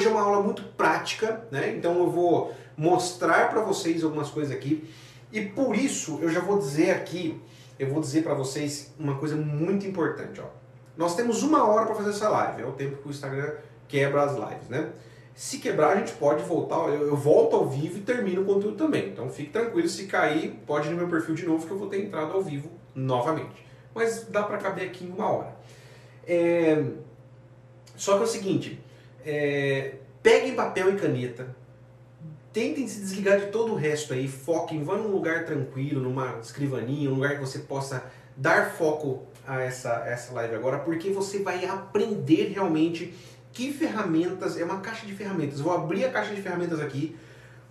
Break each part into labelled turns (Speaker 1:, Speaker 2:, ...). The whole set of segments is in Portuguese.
Speaker 1: hoje é uma aula muito prática, né? Então eu vou mostrar para vocês algumas coisas aqui e por isso eu já vou dizer aqui, eu vou dizer para vocês uma coisa muito importante, ó. Nós temos uma hora para fazer essa live, é o tempo que o Instagram quebra as lives, né? Se quebrar, a gente pode voltar, eu, eu volto ao vivo e termino o conteúdo também. Então fique tranquilo, se cair, pode ir no meu perfil de novo que eu vou ter entrado ao vivo novamente. Mas dá para caber aqui em uma hora. É... Só que é o seguinte, é... peguem papel e caneta, tentem se desligar de todo o resto aí, foquem, vá num lugar tranquilo, numa escrivaninha, um lugar que você possa dar foco a essa, essa live agora, porque você vai aprender realmente que ferramentas, é uma caixa de ferramentas. Vou abrir a caixa de ferramentas aqui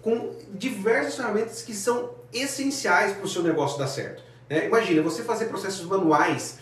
Speaker 1: com diversas ferramentas que são essenciais para o seu negócio dar certo. Né? Imagina, você fazer processos manuais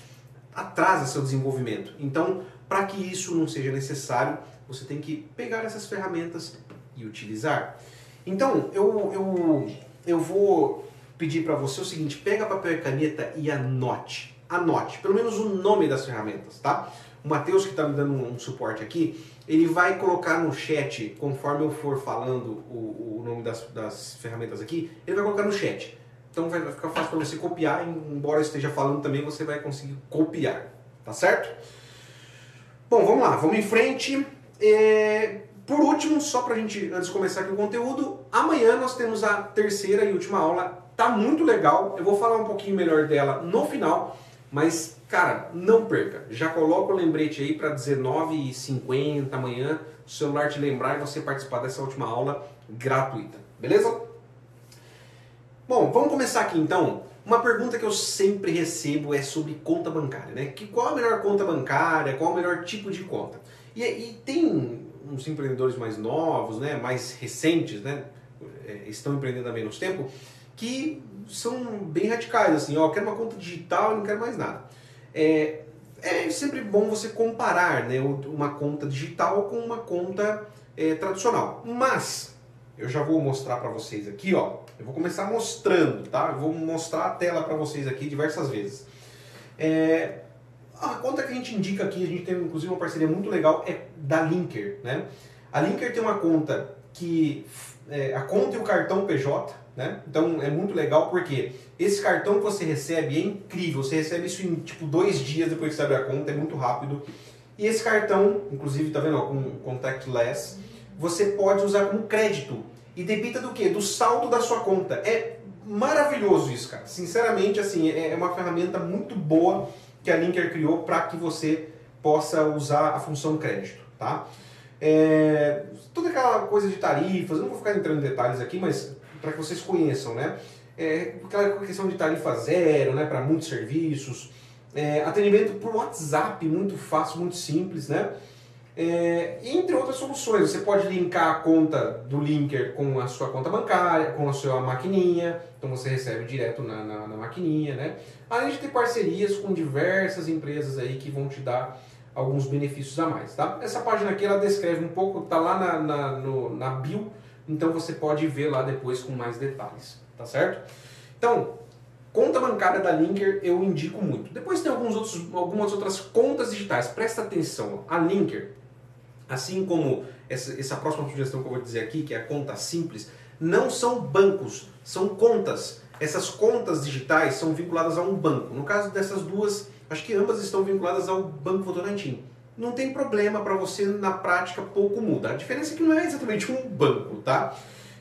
Speaker 1: atrasa seu desenvolvimento. Então, para que isso não seja necessário, você tem que pegar essas ferramentas e utilizar. Então, eu, eu, eu vou pedir para você o seguinte, pega papel e caneta e anote. Anote, pelo menos o nome das ferramentas, tá? O Matheus, que está me dando um suporte aqui, ele vai colocar no chat, conforme eu for falando o, o nome das, das ferramentas aqui, ele vai colocar no chat. Então vai ficar fácil para você copiar, embora eu esteja falando também, você vai conseguir copiar, tá certo? Bom, vamos lá, vamos em frente. É... Por último, só para a gente, antes de começar aqui o conteúdo, amanhã nós temos a terceira e última aula, tá muito legal, eu vou falar um pouquinho melhor dela no final, mas Cara, não perca. Já coloca o lembrete aí para 19h50 amanhã, o celular te lembrar e você participar dessa última aula gratuita. Beleza? Bom, vamos começar aqui então. Uma pergunta que eu sempre recebo é sobre conta bancária, né? Que qual a melhor conta bancária, qual o melhor tipo de conta? E, e tem uns empreendedores mais novos, né, mais recentes, né, é, estão empreendendo há menos tempo, que são bem radicais, assim, ó, quero uma conta digital e não quero mais nada. É, é sempre bom você comparar né, uma conta digital com uma conta é, tradicional. Mas eu já vou mostrar para vocês aqui, ó. Eu vou começar mostrando, tá? Eu vou mostrar a tela para vocês aqui diversas vezes. É, a conta que a gente indica aqui, a gente tem inclusive uma parceria muito legal, é da Linker, né? A Linker tem uma conta que é, a conta e o cartão PJ, né? Então é muito legal porque esse cartão que você recebe é incrível. Você recebe isso em tipo dois dias depois que você abre a conta, é muito rápido. E esse cartão, inclusive, tá vendo, com contactless, você pode usar como crédito. E debita do quê? Do saldo da sua conta. É maravilhoso isso, cara. Sinceramente, assim, é, é uma ferramenta muito boa que a Linker criou para que você possa usar a função crédito, tá? É, toda aquela coisa de tarifas, eu não vou ficar entrando em detalhes aqui, mas para que vocês conheçam, né? É, aquela questão de tarifa zero, né, para muitos serviços, é, atendimento por WhatsApp, muito fácil, muito simples, né? É, entre outras soluções, você pode linkar a conta do linker com a sua conta bancária, com a sua maquininha, então você recebe direto na, na, na maquininha, né? Além de ter parcerias com diversas empresas aí que vão te dar alguns benefícios a mais, tá? Essa página aqui ela descreve um pouco, tá lá na, na, no, na bio então você pode ver lá depois com mais detalhes, tá certo? Então, conta bancária da Linker eu indico muito. Depois tem alguns outros, algumas outras contas digitais, presta atenção. A Linker, assim como essa, essa próxima sugestão que eu vou dizer aqui, que é a conta simples, não são bancos, são contas. Essas contas digitais são vinculadas a um banco. No caso dessas duas, acho que ambas estão vinculadas ao Banco Votorantim não tem problema para você, na prática pouco muda. A diferença é que não é exatamente um banco, tá?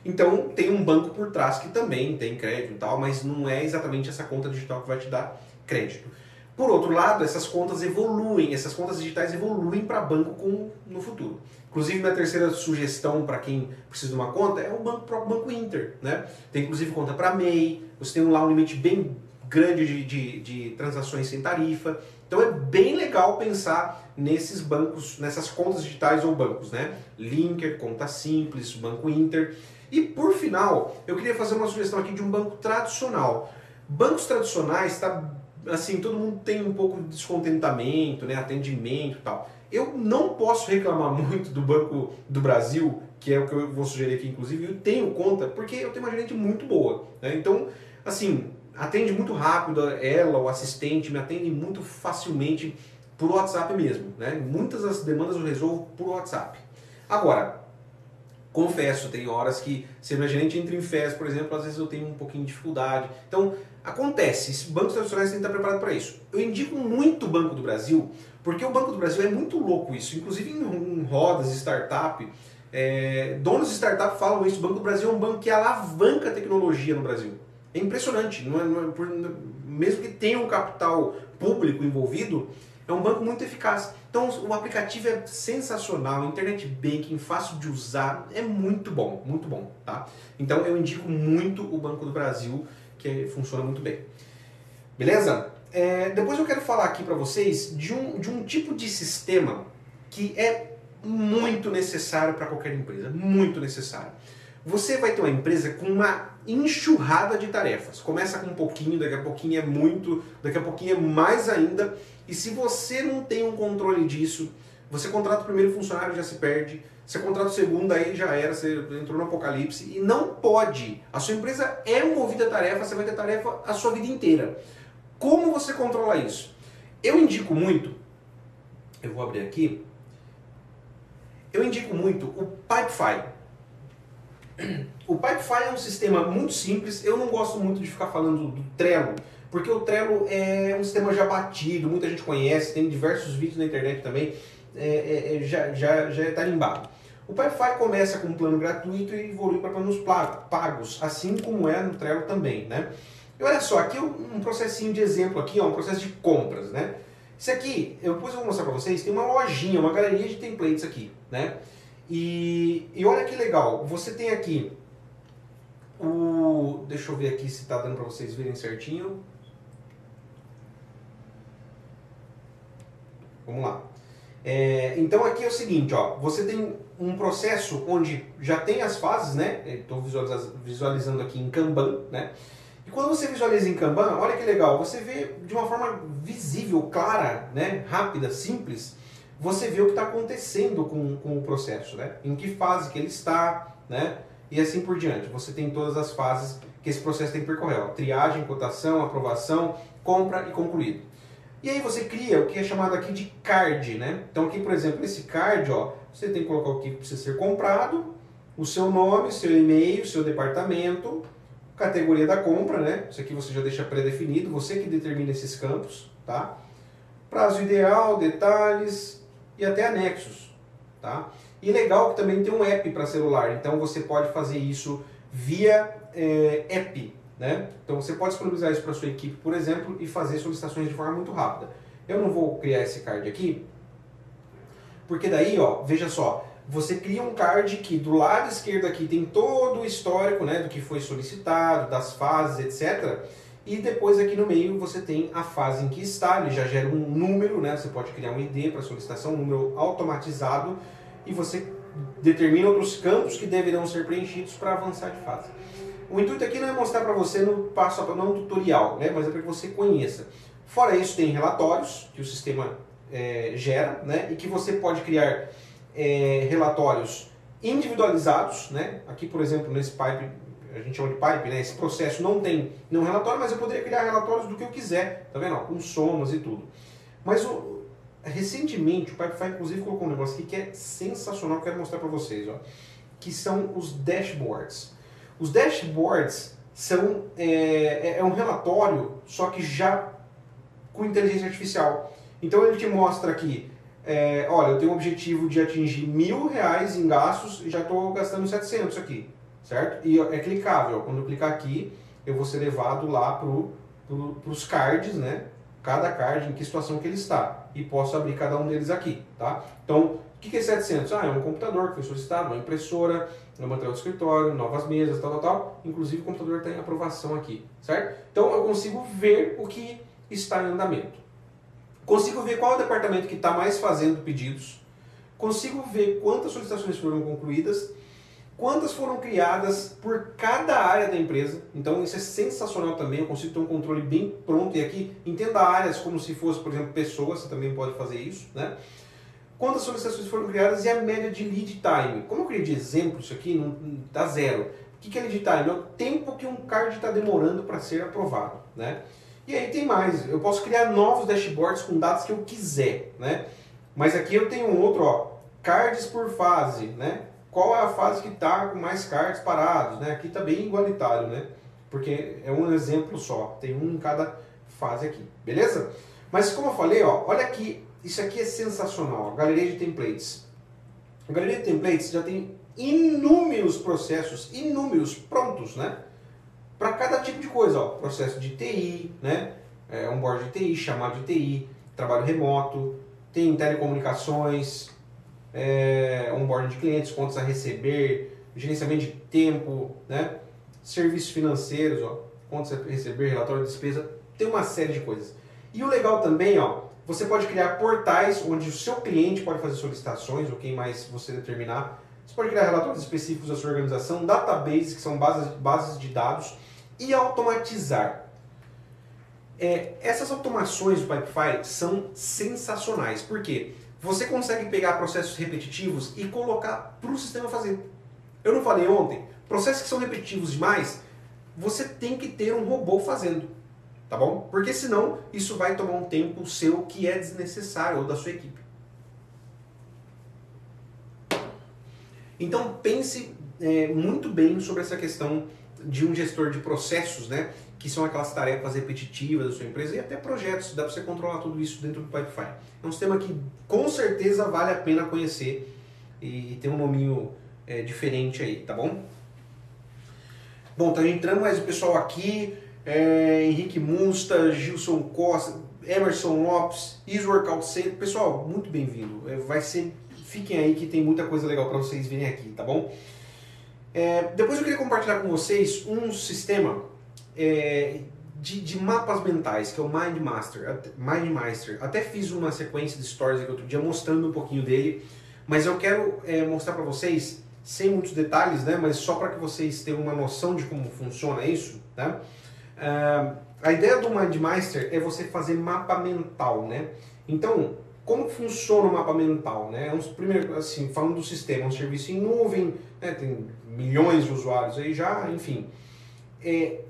Speaker 1: Então tem um banco por trás que também tem crédito e tal, mas não é exatamente essa conta digital que vai te dar crédito. Por outro lado, essas contas evoluem, essas contas digitais evoluem para banco com, no futuro. Inclusive, minha terceira sugestão para quem precisa de uma conta é o banco, próprio Banco Inter. Né? Tem inclusive conta para MEI, você tem lá um limite bem grande de, de, de transações sem tarifa. Então é bem legal pensar nesses bancos, nessas contas digitais ou bancos, né? Linker, Conta Simples, Banco Inter. E por final, eu queria fazer uma sugestão aqui de um banco tradicional. Bancos tradicionais, tá, assim, todo mundo tem um pouco de descontentamento, né? Atendimento e tal. Eu não posso reclamar muito do Banco do Brasil, que é o que eu vou sugerir aqui, inclusive, eu tenho conta, porque eu tenho uma gerente muito boa. Né? Então, assim, atende muito rápido, ela, o assistente, me atende muito facilmente por WhatsApp mesmo. Né? Muitas das demandas eu resolvo por WhatsApp. Agora, confesso, tem horas que, se minha gerente entra em festa, por exemplo, às vezes eu tenho um pouquinho de dificuldade. Então, acontece, bancos tradicionais têm que estar preparados para isso. Eu indico muito o Banco do Brasil, porque o Banco do Brasil é muito louco isso, inclusive em, rodas, startup, é, donos de startup falam isso, o Banco do Brasil é um banco que alavanca a tecnologia no Brasil. É impressionante, não é, não é, por, mesmo que tenha um capital público envolvido, é um banco muito eficaz. Então o aplicativo é sensacional, internet banking, fácil de usar, é muito bom, muito bom, tá? Então eu indico muito o Banco do Brasil, que funciona muito bem. Beleza? É, depois eu quero falar aqui para vocês de um, de um tipo de sistema que é muito necessário para qualquer empresa, muito necessário. Você vai ter uma empresa com uma enxurrada de tarefas. Começa com um pouquinho, daqui a pouquinho é muito, daqui a pouquinho é mais ainda. E se você não tem um controle disso, você contrata o primeiro funcionário já se perde, você contrata o segundo, aí já era, você entrou no apocalipse. E não pode. A sua empresa é movida a tarefa, você vai ter tarefa a sua vida inteira. Como você controla isso? Eu indico muito, eu vou abrir aqui, eu indico muito o Pipefy. O Pipefy é um sistema muito simples. Eu não gosto muito de ficar falando do Trello, porque o Trello é um sistema já batido, muita gente conhece, tem diversos vídeos na internet também, é, é, é já, já, já é tarimbado. O Pipefy começa com um plano gratuito e evolui para planos pagos, assim como é no Trello também, né? E olha só, aqui um processinho de exemplo aqui, ó, um processo de compras, né? Isso aqui, eu, depois eu vou mostrar para vocês, tem uma lojinha, uma galeria de templates aqui, né? E, e olha que legal, você tem aqui o... Deixa eu ver aqui se está dando para vocês verem certinho. Vamos lá. É, então aqui é o seguinte, ó, você tem um processo onde já tem as fases, né? Estou visualizando aqui em Kanban, né? E quando você visualiza em Kanban, olha que legal, você vê de uma forma visível, clara, né? rápida, simples, você vê o que está acontecendo com, com o processo, né? Em que fase que ele está, né? E assim por diante. Você tem todas as fases que esse processo tem que percorrer. Ó. Triagem, cotação, aprovação, compra e concluído. E aí você cria o que é chamado aqui de card, né? Então aqui, por exemplo, esse card, ó, você tem que colocar o que precisa ser comprado, o seu nome, seu e-mail, seu departamento, categoria da compra, né? Isso aqui você já deixa pré-definido, você que determina esses campos, tá? Prazo ideal, detalhes, e até anexos. Tá? E legal que também tem um app para celular, então você pode fazer isso via é, app. Né? Então você pode disponibilizar isso para sua equipe, por exemplo, e fazer solicitações de forma muito rápida. Eu não vou criar esse card aqui, porque daí, ó, veja só, você cria um card que do lado esquerdo aqui tem todo o histórico né, do que foi solicitado, das fases, etc. E depois aqui no meio você tem a fase em que está, ele já gera um número, né? Você pode criar um ID para solicitação, um número automatizado e você determina outros campos que deverão ser preenchidos para avançar de fase. O intuito aqui não é mostrar para você no passo a não é um tutorial, né? mas é para que você conheça. Fora isso, tem relatórios que o sistema é, gera né? e que você pode criar é, relatórios individualizados. Né? Aqui, por exemplo, nesse pipe a gente chama de pipe, né? Esse processo não tem nenhum relatório, mas eu poderia criar relatórios do que eu quiser, tá vendo? com somas e tudo. Mas o, recentemente o Pipefy inclusive colocou um negócio aqui que é sensacional, que eu quero mostrar para vocês, ó, que são os dashboards. Os dashboards são é, é, é um relatório, só que já com inteligência artificial. Então ele te mostra aqui, é, olha, eu tenho o objetivo de atingir mil reais em gastos e já estou gastando 700 aqui certo? E é clicável. Quando eu clicar aqui, eu vou ser levado lá para pro, os cards, né? Cada card, em que situação que ele está. E posso abrir cada um deles aqui, tá? Então, o que é 700? Ah, é um computador que foi solicitado, uma impressora, um material de escritório, novas mesas, tal, tal, tal. Inclusive, o computador está em aprovação aqui, certo? Então, eu consigo ver o que está em andamento. Consigo ver qual é o departamento que está mais fazendo pedidos. Consigo ver quantas solicitações foram concluídas quantas foram criadas por cada área da empresa. Então isso é sensacional também, eu consigo ter um controle bem pronto e aqui entenda áreas como se fosse, por exemplo, pessoas, você também pode fazer isso, né? Quantas solicitações foram criadas e a média de lead time. Como eu criei de exemplo isso aqui, não dá zero. O que é lead time? É o tempo que um card está demorando para ser aprovado, né? E aí tem mais, eu posso criar novos dashboards com dados que eu quiser, né? Mas aqui eu tenho outro, ó, cards por fase, né? Qual é a fase que está com mais cards parados, né? Aqui está bem igualitário, né? Porque é um exemplo só, tem um em cada fase aqui, beleza? Mas como eu falei, ó, olha aqui, isso aqui é sensacional, galeria de templates. A galeria de templates já tem inúmeros processos, inúmeros prontos, né? Para cada tipo de coisa, ó, processo de TI, né? É, onboard de TI, chamado de TI, trabalho remoto, tem telecomunicações, é, onboard de clientes, contas a receber, gerenciamento de tempo, né? Serviços financeiros, ó, contas a receber, relatório de despesa, tem uma série de coisas. E o legal também, ó, você pode criar portais onde o seu cliente pode fazer solicitações, ou quem mais você determinar. Você pode criar relatórios específicos da sua organização, databases, que são bases, bases de dados, e automatizar. É, essas automações do Pipefy são sensacionais. Por quê? Você consegue pegar processos repetitivos e colocar para o sistema fazer. Eu não falei ontem, processos que são repetitivos demais, você tem que ter um robô fazendo tá bom? Porque senão isso vai tomar um tempo seu que é desnecessário ou da sua equipe. Então pense é, muito bem sobre essa questão de um gestor de processos, né? Que são aquelas tarefas repetitivas da sua empresa e até projetos. Dá para você controlar tudo isso dentro do Pipefy. É um sistema que com certeza vale a pena conhecer e, e tem um nominho é, diferente aí, tá bom? Bom, tá entrando mais o pessoal aqui é, Henrique Munsta, Gilson Costa, Emerson Lopes, Is Workout Center. Pessoal, muito bem-vindo. É, vai ser, fiquem aí que tem muita coisa legal para vocês virem aqui, tá bom? É, depois eu queria compartilhar com vocês um sistema é, de, de, mapas mentais, que é o Mind Master, Mind Master. Até fiz uma sequência de stories aqui outro dia mostrando um pouquinho dele, mas eu quero é, mostrar para vocês, sem muitos detalhes, né, mas só para que vocês tenham uma noção de como funciona isso, tá? Uh, a ideia do MindMeister é você fazer mapa mental, né? Então, como funciona o mapa mental, né? É primeiro, assim, falando do sistema, é um serviço em nuvem, né? tem milhões de usuários aí já, enfim. É,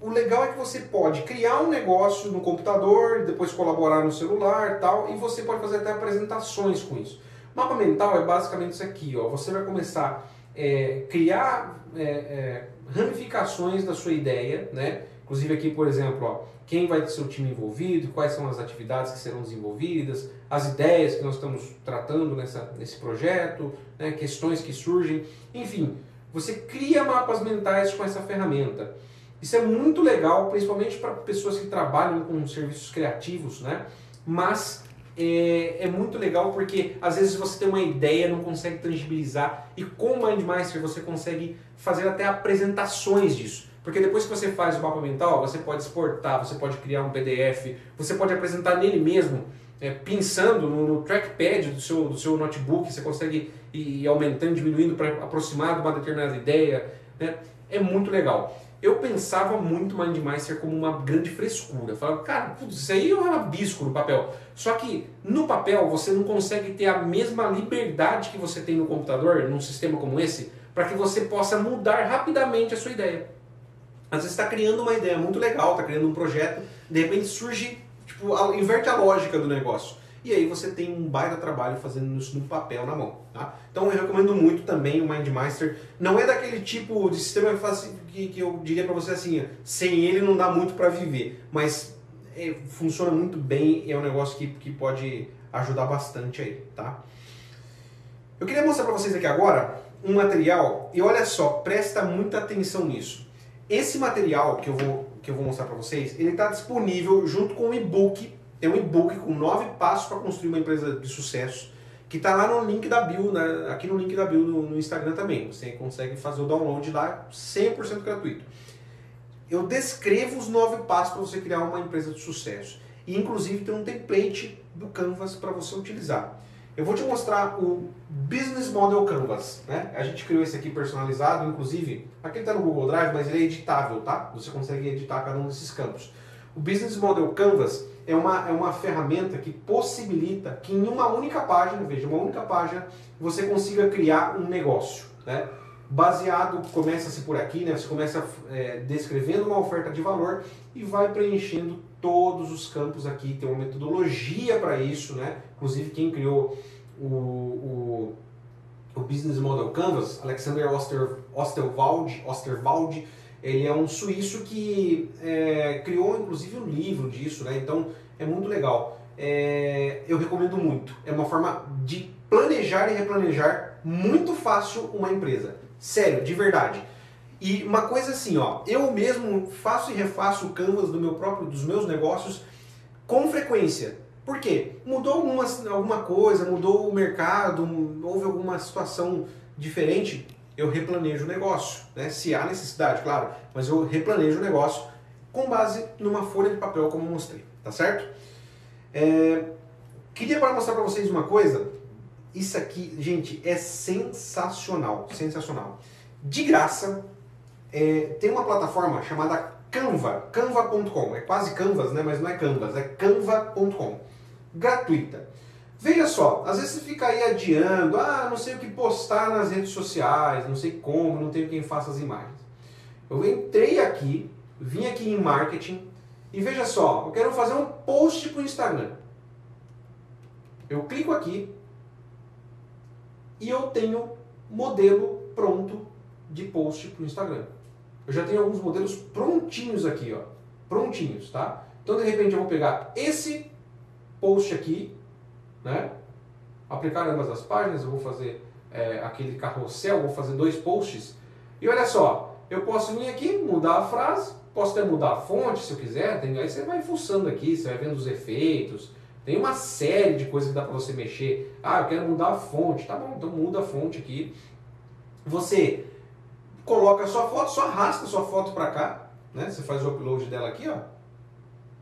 Speaker 1: o legal é que você pode criar um negócio no computador, depois colaborar no celular tal, e você pode fazer até apresentações com isso. Mapa mental é basicamente isso aqui, ó. Você vai começar a é, criar é, é ramificações da sua ideia, né? Inclusive aqui, por exemplo, ó, quem vai ser o time envolvido, quais são as atividades que serão desenvolvidas, as ideias que nós estamos tratando nessa, nesse projeto, né? questões que surgem, enfim, você cria mapas mentais com essa ferramenta. Isso é muito legal, principalmente para pessoas que trabalham com serviços criativos, né? Mas é, é, muito legal porque às vezes você tem uma ideia, não consegue tangibilizar e com o MindMeister você consegue fazer até apresentações disso. Porque depois que você faz o mapa mental, você pode exportar, você pode criar um PDF, você pode apresentar nele mesmo, é, pensando no, no, trackpad do seu, do seu notebook, você consegue ir aumentando, diminuindo para aproximar de uma determinada ideia. Né? É muito legal. Eu pensava muito MindMeister como uma grande frescura. Falava, cara, isso aí é um rabisco no papel. Só que no papel você não consegue ter a mesma liberdade que você tem no computador, num sistema como esse, para que você possa mudar rapidamente a sua ideia. Às vezes está criando uma ideia muito legal, está criando um projeto, de repente surge, tipo, inverte a lógica do negócio. E aí você tem um baita trabalho fazendo isso no papel, na mão. Tá? Então eu recomendo muito também o MindMeister. Não é daquele tipo de sistema que, que eu diria para você assim, sem ele não dá muito para viver. Mas é, funciona muito bem é um negócio que, que pode ajudar bastante aí, tá? Eu queria mostrar para vocês aqui agora um material e olha só, presta muita atenção nisso. Esse material que eu vou, que eu vou mostrar para vocês, ele está disponível junto com o e-book tem um e-book com nove passos para construir uma empresa de sucesso, que está lá no link da bio, né? aqui no link da bio no, no Instagram também. Você consegue fazer o download lá 100% gratuito. Eu descrevo os nove passos para você criar uma empresa de sucesso. E inclusive tem um template do Canvas para você utilizar. Eu vou te mostrar o Business Model Canvas. Né? A gente criou esse aqui personalizado, inclusive, aqui está no Google Drive, mas ele é editável, tá? Você consegue editar cada um desses campos. O Business Model Canvas é uma, é uma ferramenta que possibilita que em uma única página, veja, uma única página, você consiga criar um negócio. Né? Baseado, começa-se por aqui, né? você começa é, descrevendo uma oferta de valor e vai preenchendo todos os campos aqui. Tem uma metodologia para isso, né? inclusive quem criou o, o, o Business Model Canvas, Alexander Oster, Osterwald, Osterwald, ele é um suíço que é, criou inclusive um livro disso, né? então é muito legal. É, eu recomendo muito. É uma forma de planejar e replanejar muito fácil uma empresa. Sério, de verdade. E uma coisa assim, ó, eu mesmo faço e refaço canvas do meu próprio, dos meus negócios com frequência. Por quê? Mudou alguma, alguma coisa, mudou o mercado, houve alguma situação diferente, eu replanejo o negócio, né? Se há necessidade, claro, mas eu replanejo o negócio com base numa folha de papel, como eu mostrei, tá certo? É, queria agora mostrar para vocês uma coisa. Isso aqui, gente, é sensacional, sensacional. De graça, é, tem uma plataforma chamada Canva, canva.com. É quase Canvas, né? Mas não é Canvas, é canva.com. Gratuita. Veja só, às vezes você fica aí adiando, ah, não sei o que postar nas redes sociais, não sei como, não tenho quem faça as imagens. Eu entrei aqui, vim aqui em marketing e veja só, eu quero fazer um post para o Instagram. Eu clico aqui e eu tenho modelo pronto de post para o Instagram. Eu já tenho alguns modelos prontinhos aqui, ó, prontinhos, tá? Então de repente eu vou pegar esse post aqui né? Aplicar ambas as páginas, eu vou fazer é, aquele carrossel, vou fazer dois posts. E olha só, eu posso vir aqui, mudar a frase, posso até mudar a fonte se eu quiser, tem, aí você vai fuçando aqui, você vai vendo os efeitos, tem uma série de coisas que dá para você mexer. Ah, eu quero mudar a fonte, tá bom, então muda a fonte aqui. Você coloca a sua foto, só arrasta a sua foto para cá, né? Você faz o upload dela aqui, ó,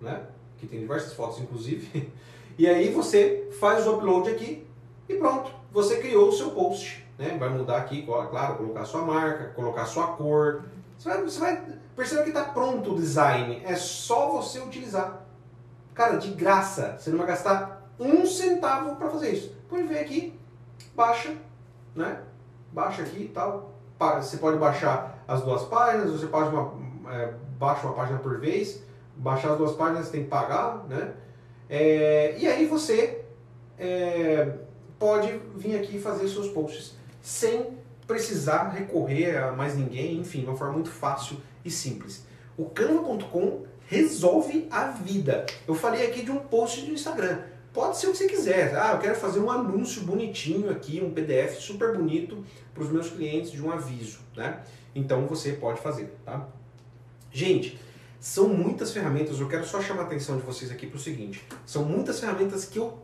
Speaker 1: né? Que tem diversas fotos, inclusive. E aí você faz o upload aqui e pronto, você criou o seu post. Né? Vai mudar aqui, claro, colocar sua marca, colocar sua cor. Você vai, você vai perceber que está pronto o design, é só você utilizar. Cara, de graça, você não vai gastar um centavo para fazer isso. Pode ver aqui, baixa, né? Baixa aqui e tal. Você pode baixar as duas páginas, você pode uma, é, baixa uma página por vez. Baixar as duas páginas você tem que pagar, né? É, e aí você é, pode vir aqui fazer seus posts sem precisar recorrer a mais ninguém, enfim, uma forma muito fácil e simples. O canva.com resolve a vida. Eu falei aqui de um post do Instagram. Pode ser o que você quiser. Ah, eu quero fazer um anúncio bonitinho aqui, um PDF super bonito para os meus clientes de um aviso, né? Então você pode fazer, tá? Gente, são muitas ferramentas, eu quero só chamar a atenção de vocês aqui para o seguinte: são muitas ferramentas que eu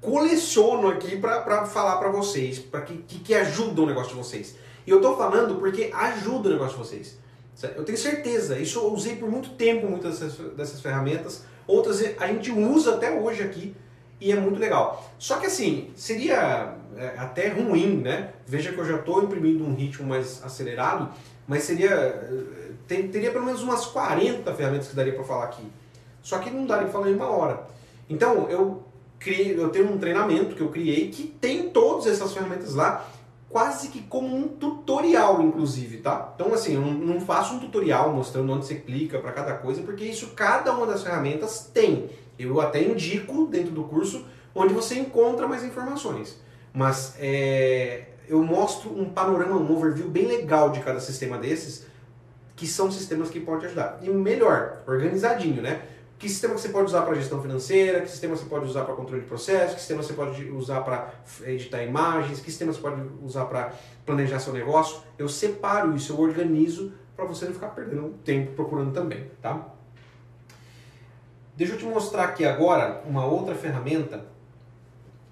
Speaker 1: coleciono aqui para falar para vocês, para que, que, que ajudam o negócio de vocês. E eu estou falando porque ajuda o negócio de vocês. Eu tenho certeza, isso eu usei por muito tempo muitas dessas, dessas ferramentas, outras a gente usa até hoje aqui e é muito legal. Só que assim, seria é, até ruim, né? Veja que eu já estou imprimindo um ritmo mais acelerado, mas seria tem, teria pelo menos umas 40 ferramentas que daria para falar aqui. Só que não daria para falar em uma hora. Então, eu criei, eu tenho um treinamento que eu criei que tem todas essas ferramentas lá, quase que como um tutorial, inclusive, tá? Então, assim, eu não faço um tutorial mostrando onde você clica para cada coisa, porque isso cada uma das ferramentas tem. Eu até indico dentro do curso onde você encontra mais informações. Mas é, eu mostro um panorama, um overview bem legal de cada sistema desses, que são sistemas que podem ajudar. E melhor, organizadinho, né? Que sistema que você pode usar para gestão financeira, que sistema você pode usar para controle de processo, que sistema você pode usar para editar imagens, que sistema você pode usar para planejar seu negócio. Eu separo isso, eu organizo para você não ficar perdendo tempo procurando também, tá? Deixa eu te mostrar aqui agora uma outra ferramenta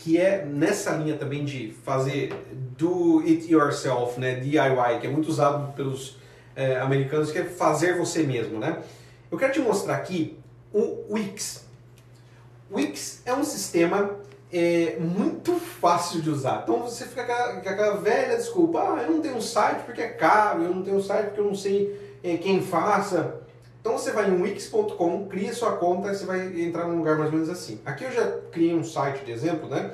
Speaker 1: que é nessa linha também de fazer do it yourself, né, DIY, que é muito usado pelos é, americanos, que é fazer você mesmo, né? Eu quero te mostrar aqui o Wix. Wix é um sistema é, muito fácil de usar. Então você fica com aquela, com aquela, velha desculpa, ah, eu não tenho um site porque é caro, eu não tenho um site porque eu não sei é, quem faça. Então você vai em wix.com, cria sua conta e você vai entrar num lugar mais ou menos assim. Aqui eu já criei um site de exemplo, né?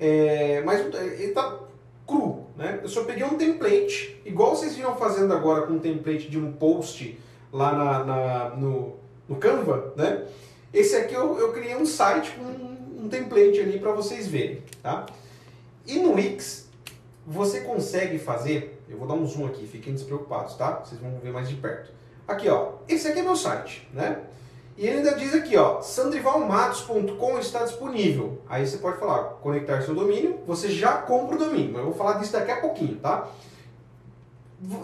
Speaker 1: É, mas ele está cru, né? Eu só peguei um template, igual vocês viram fazendo agora com um template de um post lá na, na no, no Canva, né? Esse aqui eu, eu criei um site com um, um template ali para vocês verem, tá? E no Wix, você consegue fazer, eu vou dar um zoom aqui, fiquem despreocupados, tá? Vocês vão ver mais de perto. Aqui, ó, esse aqui é meu site, né? E ele ainda diz aqui, ó, sandrivalmatos.com está disponível. Aí você pode falar, conectar seu domínio, você já compra o domínio. Mas eu vou falar disso daqui a pouquinho, tá?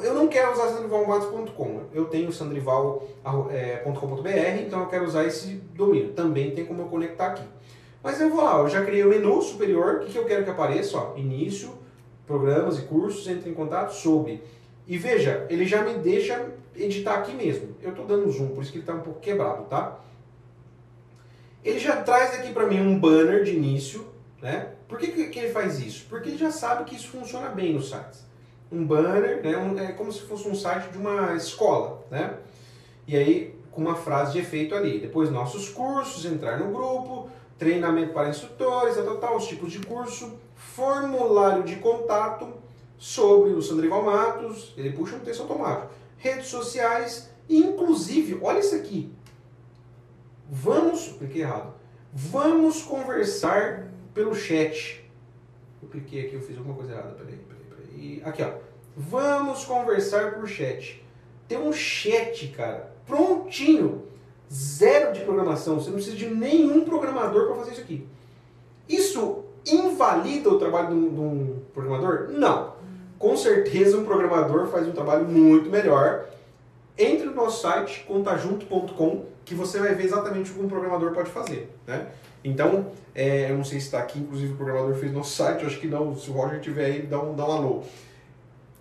Speaker 1: Eu não quero usar sandrivalmatos.com. Eu tenho sandrival.com.br, então eu quero usar esse domínio. Também tem como eu conectar aqui. Mas eu vou lá, eu já criei o menu superior, o que, que eu quero que apareça? Ó, início, programas e cursos, entre em contato sobre. E veja, ele já me deixa editar aqui mesmo. Eu estou dando zoom, por isso que ele está um pouco quebrado, tá? Ele já traz aqui para mim um banner de início, né? Por que, que ele faz isso? Porque ele já sabe que isso funciona bem nos sites. Um banner, né? Um, é como se fosse um site de uma escola, né? E aí, com uma frase de efeito ali. Depois, nossos cursos, entrar no grupo, treinamento para instrutores, tal, tal, os tipos de curso, formulário de contato sobre o Sandrival Matos, ele puxa um texto automático redes sociais, inclusive, olha isso aqui. Vamos, cliquei errado. Vamos conversar pelo chat. Eu cliquei aqui, eu fiz alguma coisa errada. Peraí, peraí, peraí. Aqui, ó. Vamos conversar por chat. Tem um chat, cara, prontinho. Zero de programação. Você não precisa de nenhum programador para fazer isso aqui. Isso invalida o trabalho de um, de um programador? Não com certeza um programador faz um trabalho muito melhor. Entre no nosso site, contajunto.com, que você vai ver exatamente o que um programador pode fazer. Né? Então, é, eu não sei se está aqui, inclusive o programador fez nosso site, acho que não, se o Roger tiver aí, dá um, dá um alô.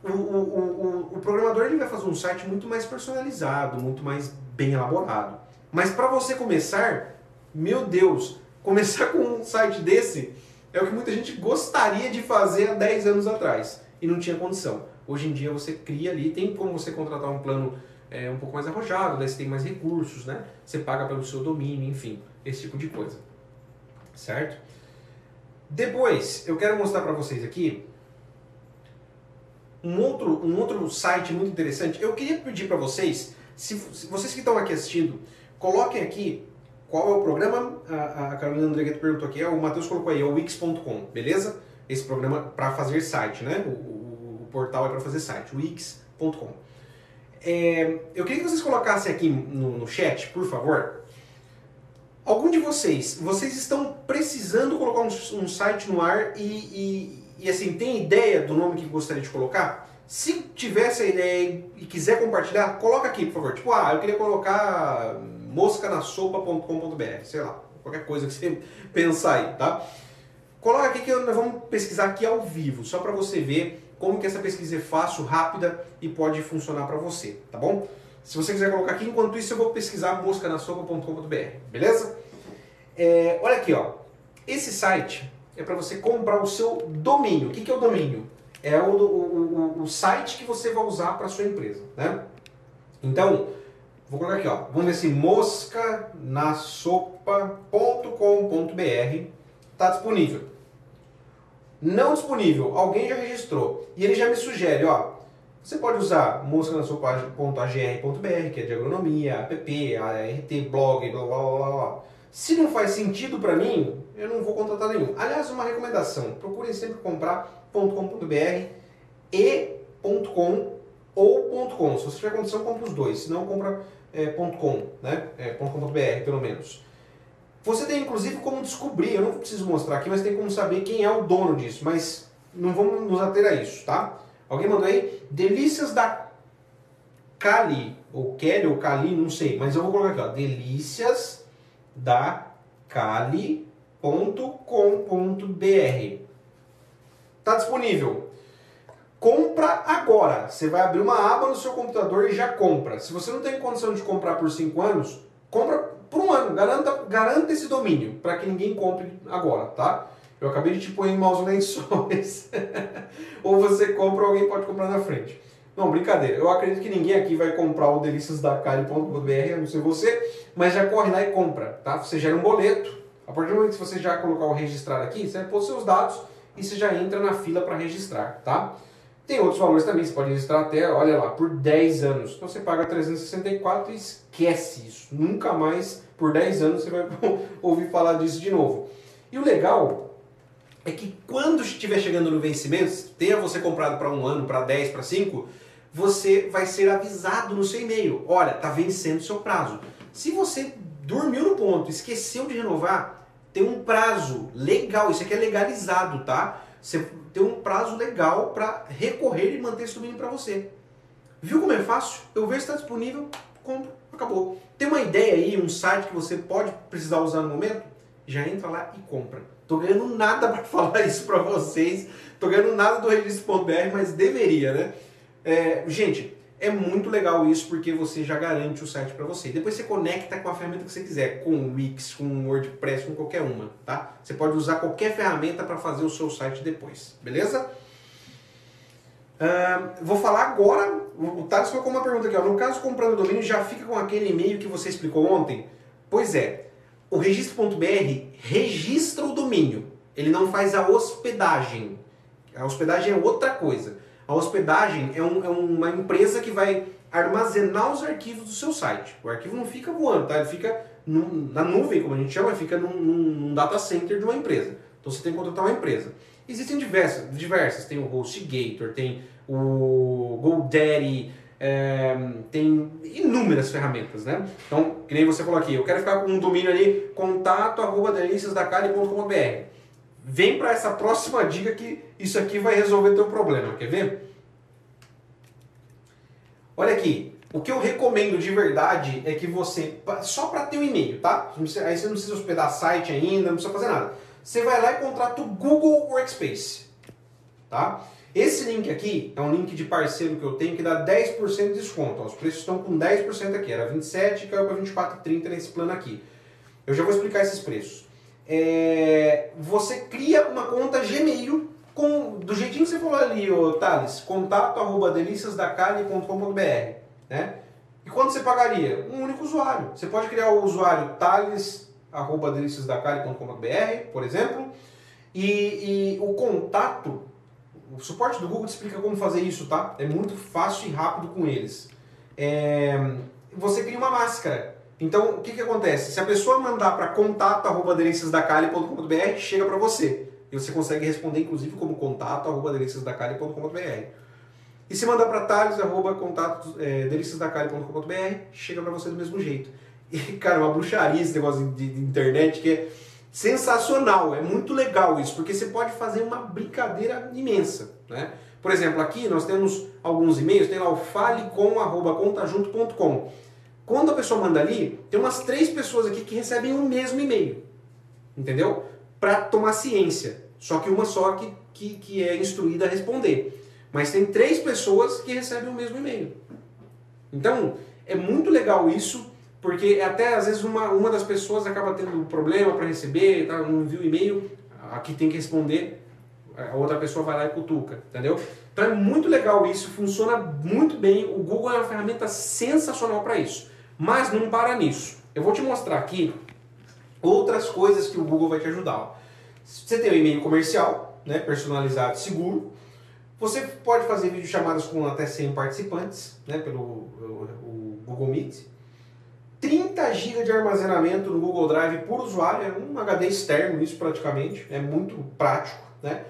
Speaker 1: O, o, o, o, programador ele vai fazer um site muito mais personalizado, muito mais bem elaborado. Mas para você começar, meu Deus, começar com um site desse é o que muita gente gostaria de fazer há 10 anos atrás e não tinha condição. Hoje em dia você cria ali, tem como você contratar um plano é, um pouco mais arrojado, daí você tem mais recursos, né? Você paga pelo seu domínio, enfim, esse tipo de coisa. Certo? Depois, eu quero mostrar para vocês aqui um outro, um outro site muito interessante. Eu queria pedir para vocês, se, se, vocês que estão aqui assistindo, coloquem aqui qual é o programa. A, a Carolina Andregueto perguntou aqui, é, o Matheus colocou aí, é o Wix.com, beleza? Esse programa para fazer site, né? O, o, o portal é para fazer site, wix.com. É, eu queria que vocês colocassem aqui no, no chat, por favor, algum de vocês, vocês estão precisando colocar um, um site no ar e, e, e, assim, tem ideia do nome que gostaria de colocar? Se tiver essa ideia e quiser compartilhar, coloca aqui, por favor. Tipo, ah, eu queria colocar moscanasopa.com.br, sei lá, qualquer coisa que você pensar aí, tá? Coloca aqui que nós vamos pesquisar aqui ao vivo, só para você ver como que essa pesquisa é fácil, rápida e pode funcionar para você, tá bom? Se você quiser colocar aqui, enquanto isso eu vou pesquisar moscanasopa.com.br, beleza? É, olha aqui, ó. Esse site é para você comprar o seu domínio. O que, que é o domínio? É o, o, o, o site que você vai usar para sua empresa, né? Então, vou colocar aqui, ó. Vamos ver se moscanasopa.com.br está disponível não disponível, alguém já registrou. E ele já me sugere, ó, você pode usar música na sua página.agr.br, que é de agronomia, app, ART, blog, blá blá blá blá. Se não faz sentido para mim, eu não vou contratar nenhum. Aliás, uma recomendação, procurem sempre comprar .com.br e .com ou .com. Se você tiver condição, compra os dois. Se não, compra é, .com, né? É, .com.br, pelo menos. Você tem inclusive como descobrir, eu não preciso mostrar aqui, mas tem como saber quem é o dono disso, mas não vamos nos ater a isso, tá? Alguém mandou aí? Delícias da Cali, ou Kelly, ou Cali, não sei, mas eu vou colocar aqui, ó, delícias da Cali.com.br. Tá disponível. Compra agora. Você vai abrir uma aba no seu computador e já compra. Se você não tem condição de comprar por 5 anos, compra por um ano. Garanta, garanta esse domínio para que ninguém compre agora, tá? Eu acabei de te pôr em maus lençóis. Ou você compra ou alguém pode comprar na frente. Não, brincadeira. Eu acredito que ninguém aqui vai comprar o deliciasdacari.br, a não ser você, mas já corre lá e compra, tá? Você gera um boleto. A partir do momento que você já colocar o registrar aqui, você vai pôr seus dados e você já entra na fila para registrar, tá? Tem outros valores também, você pode registrar até, olha lá, por 10 anos. Então você paga 364 e esquece isso. Nunca mais, por 10 anos, você vai ouvir falar disso de novo. E o legal é que quando estiver chegando no vencimento, tenha você comprado para um ano, para 10, para 5, você vai ser avisado no seu e-mail. Olha, tá vencendo o seu prazo. Se você dormiu no ponto, esqueceu de renovar, tem um prazo legal, isso aqui é legalizado, tá? Você tem um prazo legal para recorrer e manter esse domínio para você. Viu como é fácil? Eu vejo se está disponível, compro, acabou. Tem uma ideia aí, um site que você pode precisar usar no momento? Já entra lá e compra. Tô ganhando nada para falar isso para vocês, tô ganhando nada do registro.br, mas deveria, né? É, gente, é muito legal isso porque você já garante o site para você. Depois você conecta com a ferramenta que você quiser, com o Wix, com o WordPress, com qualquer uma, tá? Você pode usar qualquer ferramenta para fazer o seu site depois, beleza? Uh, vou falar agora, o Thales colocou uma pergunta aqui, ó. no caso comprando domínio já fica com aquele e-mail que você explicou ontem? Pois é, o registro.br registra o domínio, ele não faz a hospedagem. A hospedagem é outra coisa. A hospedagem é, um, é uma empresa que vai armazenar os arquivos do seu site. O arquivo não fica voando, tá? Ele fica num, na nuvem, como a gente chama, fica num, num, data center de uma empresa. Então você tem que contratar uma empresa. Existem diversas, diversas. tem o HostGator, tem o GoDaddy, é, tem inúmeras ferramentas, né? Então, que nem você falou aqui, eu quero ficar com um domínio ali, contato arroba deliciasdacari.com.br. Vem para essa próxima dica que isso aqui vai resolver teu problema, quer ver? Olha aqui, o que eu recomendo de verdade é que você, só para ter o um e-mail, tá? Aí você não precisa hospedar site ainda, não precisa fazer nada. Você vai lá e contrata o Google Workspace, tá? Esse link aqui é um link de parceiro que eu tenho que dá 10% de desconto. Ó, os preços estão com 10% aqui, era 27 caiu para 24,30 nesse plano aqui. Eu já vou explicar esses preços é, você cria uma conta Gmail com, do jeitinho que você falou ali, ô, Thales, contato arroba deliciasdacarne.com.br né? E quando você pagaria? Um único usuário. Você pode criar o usuário thales arroba deliciasdacarne.com.br, por exemplo, e, e o contato, o suporte do Google te explica como fazer isso, tá? É muito fácil e rápido com eles. É, você cria uma máscara. Então, o que, que acontece? Se a pessoa mandar para contato.deliciasdacali.com.br, chega para você. E você consegue responder, inclusive, como contato.deliciasdacali.com.br. E se mandar para thales.deliciasdacali.com.br, é, chega para você do mesmo jeito. E, cara, uma bruxaria esse negócio de, de internet que é sensacional, é muito legal isso, porque você pode fazer uma brincadeira imensa, né? Por exemplo, aqui nós temos alguns e-mails, tem lá o falecom.contajunto.com. Quando a pessoa manda ali, tem umas três pessoas aqui que recebem o mesmo e-mail. Entendeu? Para tomar ciência. Só que uma só que, que, que é instruída a responder. Mas tem três pessoas que recebem o mesmo e-mail. Então, é muito legal isso, porque até às vezes uma, uma das pessoas acaba tendo problema para receber, tá, não viu o e-mail, aqui tem que responder, a outra pessoa vai lá e cutuca, entendeu? Então é muito legal isso, funciona muito bem, o Google é uma ferramenta sensacional para isso. Mas não para nisso. Eu vou te mostrar aqui outras coisas que o Google vai te ajudar. Você tem um e-mail comercial, né, personalizado, seguro. Você pode fazer videochamadas com até 100 participantes, né, pelo o, o Google Meet. 30 GB de armazenamento no Google Drive por usuário, é um HD externo isso praticamente, é muito prático, né?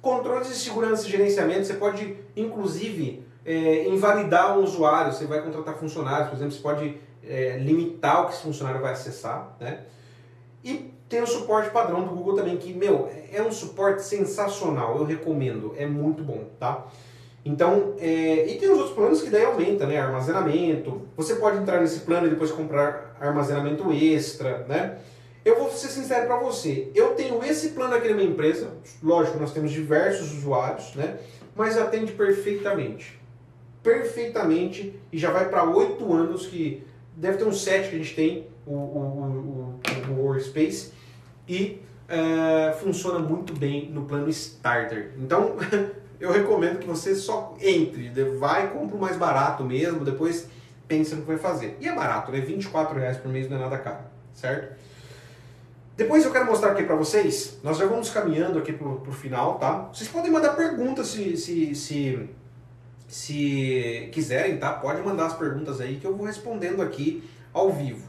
Speaker 1: Controles de segurança e gerenciamento, você pode inclusive é, invalidar um usuário, você vai contratar funcionários, por exemplo, você pode é, limitar o que esse funcionário vai acessar, né? E tem o suporte padrão do Google também, que, meu, é um suporte sensacional, eu recomendo, é muito bom, tá? Então, é, e tem os outros planos que daí aumenta, né? Armazenamento, você pode entrar nesse plano e depois comprar armazenamento extra, né? Eu vou ser sincero para você, eu tenho esse plano aqui na minha empresa, lógico, nós temos diversos usuários, né? Mas atende perfeitamente, perfeitamente, e já vai para oito anos que deve ter uns sete que a gente tem, o, o, o, o Workspace, e uh, funciona muito bem no plano Starter. Então, eu recomendo que você só entre, vai compra o mais barato mesmo, depois pensa no que vai fazer. E é barato, né? 24 reais por mês não é nada caro, certo? Depois eu quero mostrar aqui para vocês, nós já vamos caminhando aqui pro, pro final, tá? Vocês podem mandar perguntas se, se, se se quiserem, tá? Pode mandar as perguntas aí que eu vou respondendo aqui ao vivo.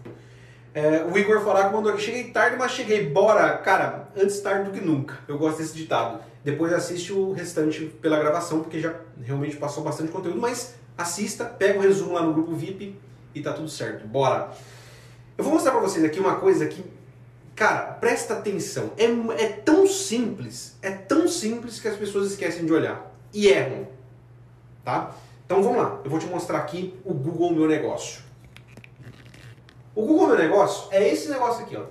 Speaker 1: É, o Igor Faraco mandou aqui, cheguei tarde, mas cheguei. Bora! Cara, antes tarde do que nunca. Eu gosto desse ditado. Depois assiste o restante pela gravação, porque já realmente passou bastante conteúdo, mas assista, pega o resumo lá no grupo VIP e tá tudo certo. Bora! Eu vou mostrar pra vocês aqui uma coisa que, cara, presta atenção. É, é tão simples, é tão simples que as pessoas esquecem de olhar e erram, tá? Então vamos lá, eu vou te mostrar aqui o Google Meu Negócio. O Google Meu Negócio é esse negócio aqui, ó.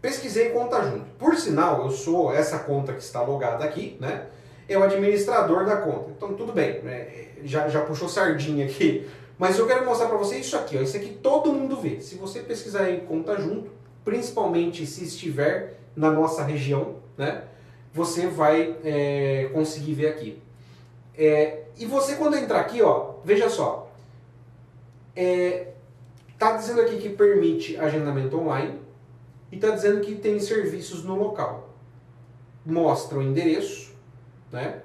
Speaker 1: Pesquisei conta junto. Por sinal, eu sou essa conta que está logada aqui, né? É o administrador da conta. Então tudo bem, né? já, já puxou sardinha aqui. Mas eu quero mostrar para você isso aqui, ó. Isso aqui todo mundo vê. Se você pesquisar em conta junto, principalmente se estiver na nossa região, né? Você vai é, conseguir ver aqui. É, e você quando entrar aqui, ó, veja só. É, tá dizendo aqui que permite agendamento online e está dizendo que tem serviços no local. Mostra o endereço, né?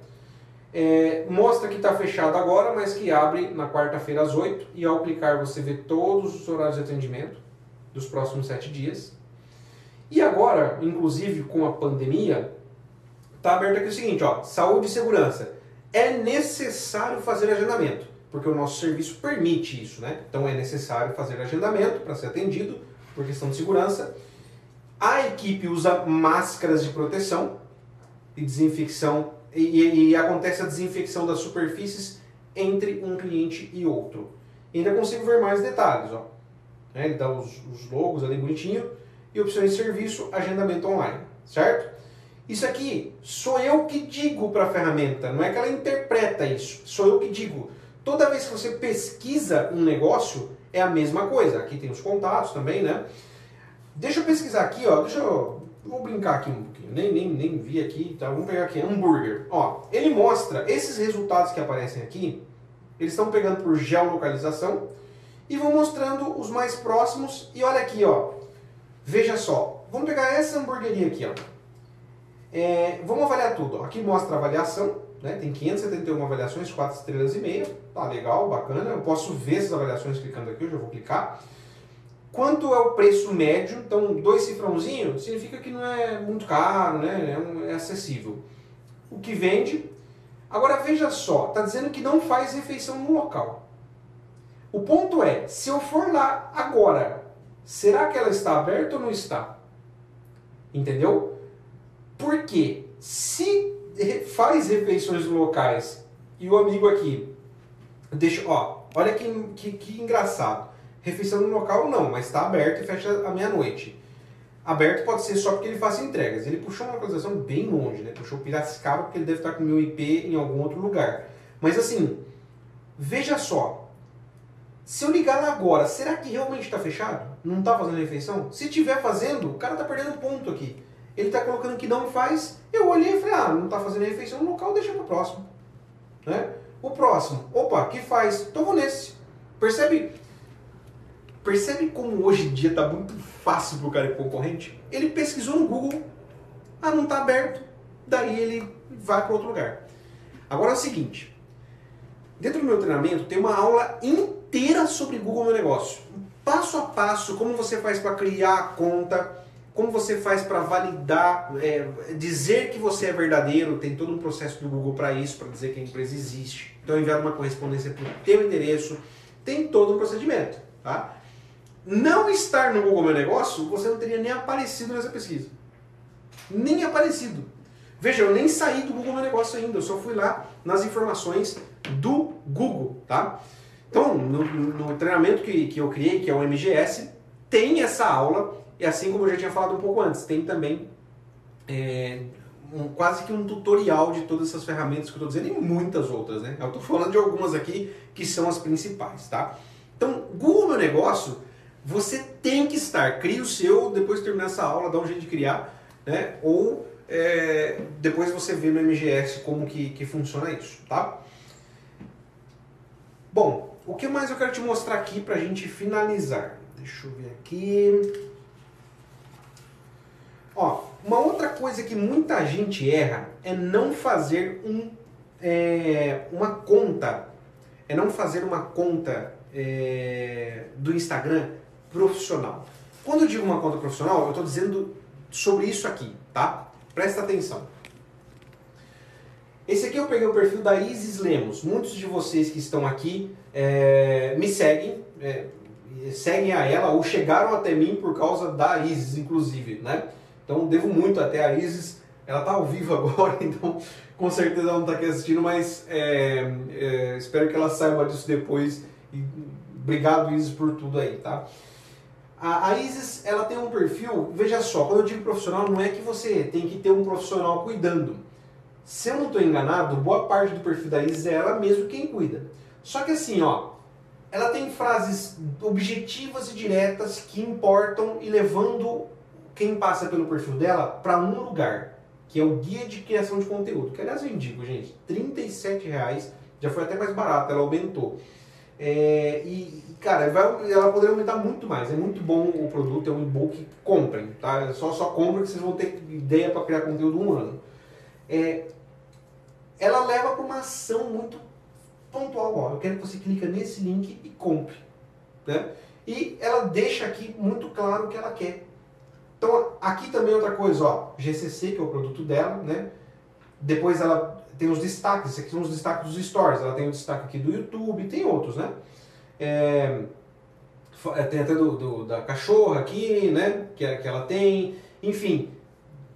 Speaker 1: É, mostra que está fechado agora, mas que abre na quarta-feira às 8 e ao clicar você vê todos os horários de atendimento dos próximos sete dias. E agora, inclusive com a pandemia, está aberto aqui o seguinte, ó, saúde e segurança. É necessário fazer agendamento, porque o nosso serviço permite isso, né? Então é necessário fazer agendamento para ser atendido por questão de segurança. A equipe usa máscaras de proteção e desinfecção e, e, acontece a desinfecção das superfícies entre um cliente e outro. Ainda consigo ver mais detalhes, ó. É, ele dá os, os logos ali bonitinho e opções de serviço, agendamento online, certo? Isso aqui sou eu que digo para a ferramenta, não é que ela interpreta isso, sou eu que digo. Toda vez que você pesquisa um negócio, é a mesma coisa. Aqui tem os contatos também, né? Deixa eu pesquisar aqui, ó. Deixa eu. Vou brincar aqui um pouquinho. Nem, nem, nem vi aqui. Tá? Vamos pegar aqui. Hambúrguer. Ó, ele mostra esses resultados que aparecem aqui. Eles estão pegando por geolocalização e vão mostrando os mais próximos. E olha aqui, ó. Veja só. Vamos pegar essa hamburgueria aqui, ó. É, vamos avaliar tudo. Aqui mostra a avaliação. Né? Tem 571 avaliações, 4 estrelas e meia. Tá legal, bacana. Eu posso ver essas avaliações clicando aqui. Eu já vou clicar. Quanto é o preço médio? Então, dois cifrãozinhos significa que não é muito caro, né? é, um, é acessível. O que vende. Agora veja só, está dizendo que não faz refeição no local. O ponto é, se eu for lá agora, será que ela está aberta ou não está? Entendeu? Porque se faz refeições locais e o amigo aqui deixa, ó, olha que, que, que engraçado. Refeição no local não, mas está aberto e fecha à meia-noite. Aberto pode ser só porque ele faz entregas. Ele puxou uma localização bem longe, né? Puxou Piracicaba porque ele deve estar com meu IP em algum outro lugar. Mas assim, veja só. Se eu ligar lá agora, será que realmente está fechado? Não está fazendo refeição? Se estiver fazendo, o cara está perdendo ponto aqui. Ele está colocando que não faz. Eu olhei e falei, ah, não está fazendo refeição no local, deixa para o próximo. Né? O próximo, opa, que faz? Vou nesse. Percebe Percebe como hoje em dia está muito fácil para o cara concorrente? Ele pesquisou no Google, ah, não está aberto, daí ele vai para outro lugar. Agora é o seguinte, dentro do meu treinamento tem uma aula inteira sobre Google Meu Negócio. Passo a passo, como você faz para criar a conta, como você faz para validar, é, dizer que você é verdadeiro, tem todo um processo do Google para isso, para dizer que a empresa existe. Então enviar uma correspondência para o teu endereço, tem todo um procedimento. Tá? não estar no Google Meu Negócio, você não teria nem aparecido nessa pesquisa. Nem aparecido. Veja, eu nem saí do Google Meu Negócio ainda, eu só fui lá nas informações do Google, tá? Então, no, no treinamento que, que eu criei, que é o MGS, tem essa aula, e assim como eu já tinha falado um pouco antes, tem também é, um, quase que um tutorial de todas essas ferramentas que eu estou dizendo e muitas outras, né? Eu estou falando de algumas aqui que são as principais, tá? Então, Google Meu Negócio você tem que estar. Cria o seu, depois de terminar essa aula, dá um jeito de criar, né? Ou é, depois você vê no MGS como que, que funciona isso, tá? Bom, o que mais eu quero te mostrar aqui para a gente finalizar? Deixa eu ver aqui. Ó, uma outra coisa que muita gente erra é não fazer um, é, uma conta. É não fazer uma conta é, do Instagram profissional. Quando eu digo uma conta profissional, eu estou dizendo sobre isso aqui, tá? Presta atenção. Esse aqui eu peguei o perfil da Isis Lemos. Muitos de vocês que estão aqui é, me seguem, é, seguem a ela ou chegaram até mim por causa da Isis, inclusive, né? Então devo muito até a Isis. Ela está ao vivo agora, então com certeza ela não está aqui assistindo, mas é, é, espero que ela saiba disso depois. E, obrigado, Isis, por tudo aí, tá? A, a Isis, ela tem um perfil, veja só, quando eu digo profissional, não é que você tem que ter um profissional cuidando. Se eu não estou enganado, boa parte do perfil da Isis é ela mesma quem cuida. Só que assim, ó, ela tem frases objetivas e diretas que importam e levando quem passa pelo perfil dela para um lugar, que é o guia de criação de conteúdo. Que aliás eu indico, gente, R$ reais, já foi até mais barato, ela aumentou. É, e, cara, vai, ela poderia aumentar muito mais. É muito bom o produto, é um e-book. Comprem, tá? Só, só comprem que vocês vão ter ideia para criar conteúdo um ano. É, ela leva para uma ação muito pontual. Ó, eu quero que você clique nesse link e compre. Né? E ela deixa aqui muito claro o que ela quer. Então, aqui também outra coisa, ó, GCC, que é o produto dela, né? Depois ela tem os destaques, esses aqui são os destaques dos stories. Ela tem o destaque aqui do YouTube, tem outros, né? É, é, tem até do, do, da cachorra aqui, né? Que, que ela tem. Enfim,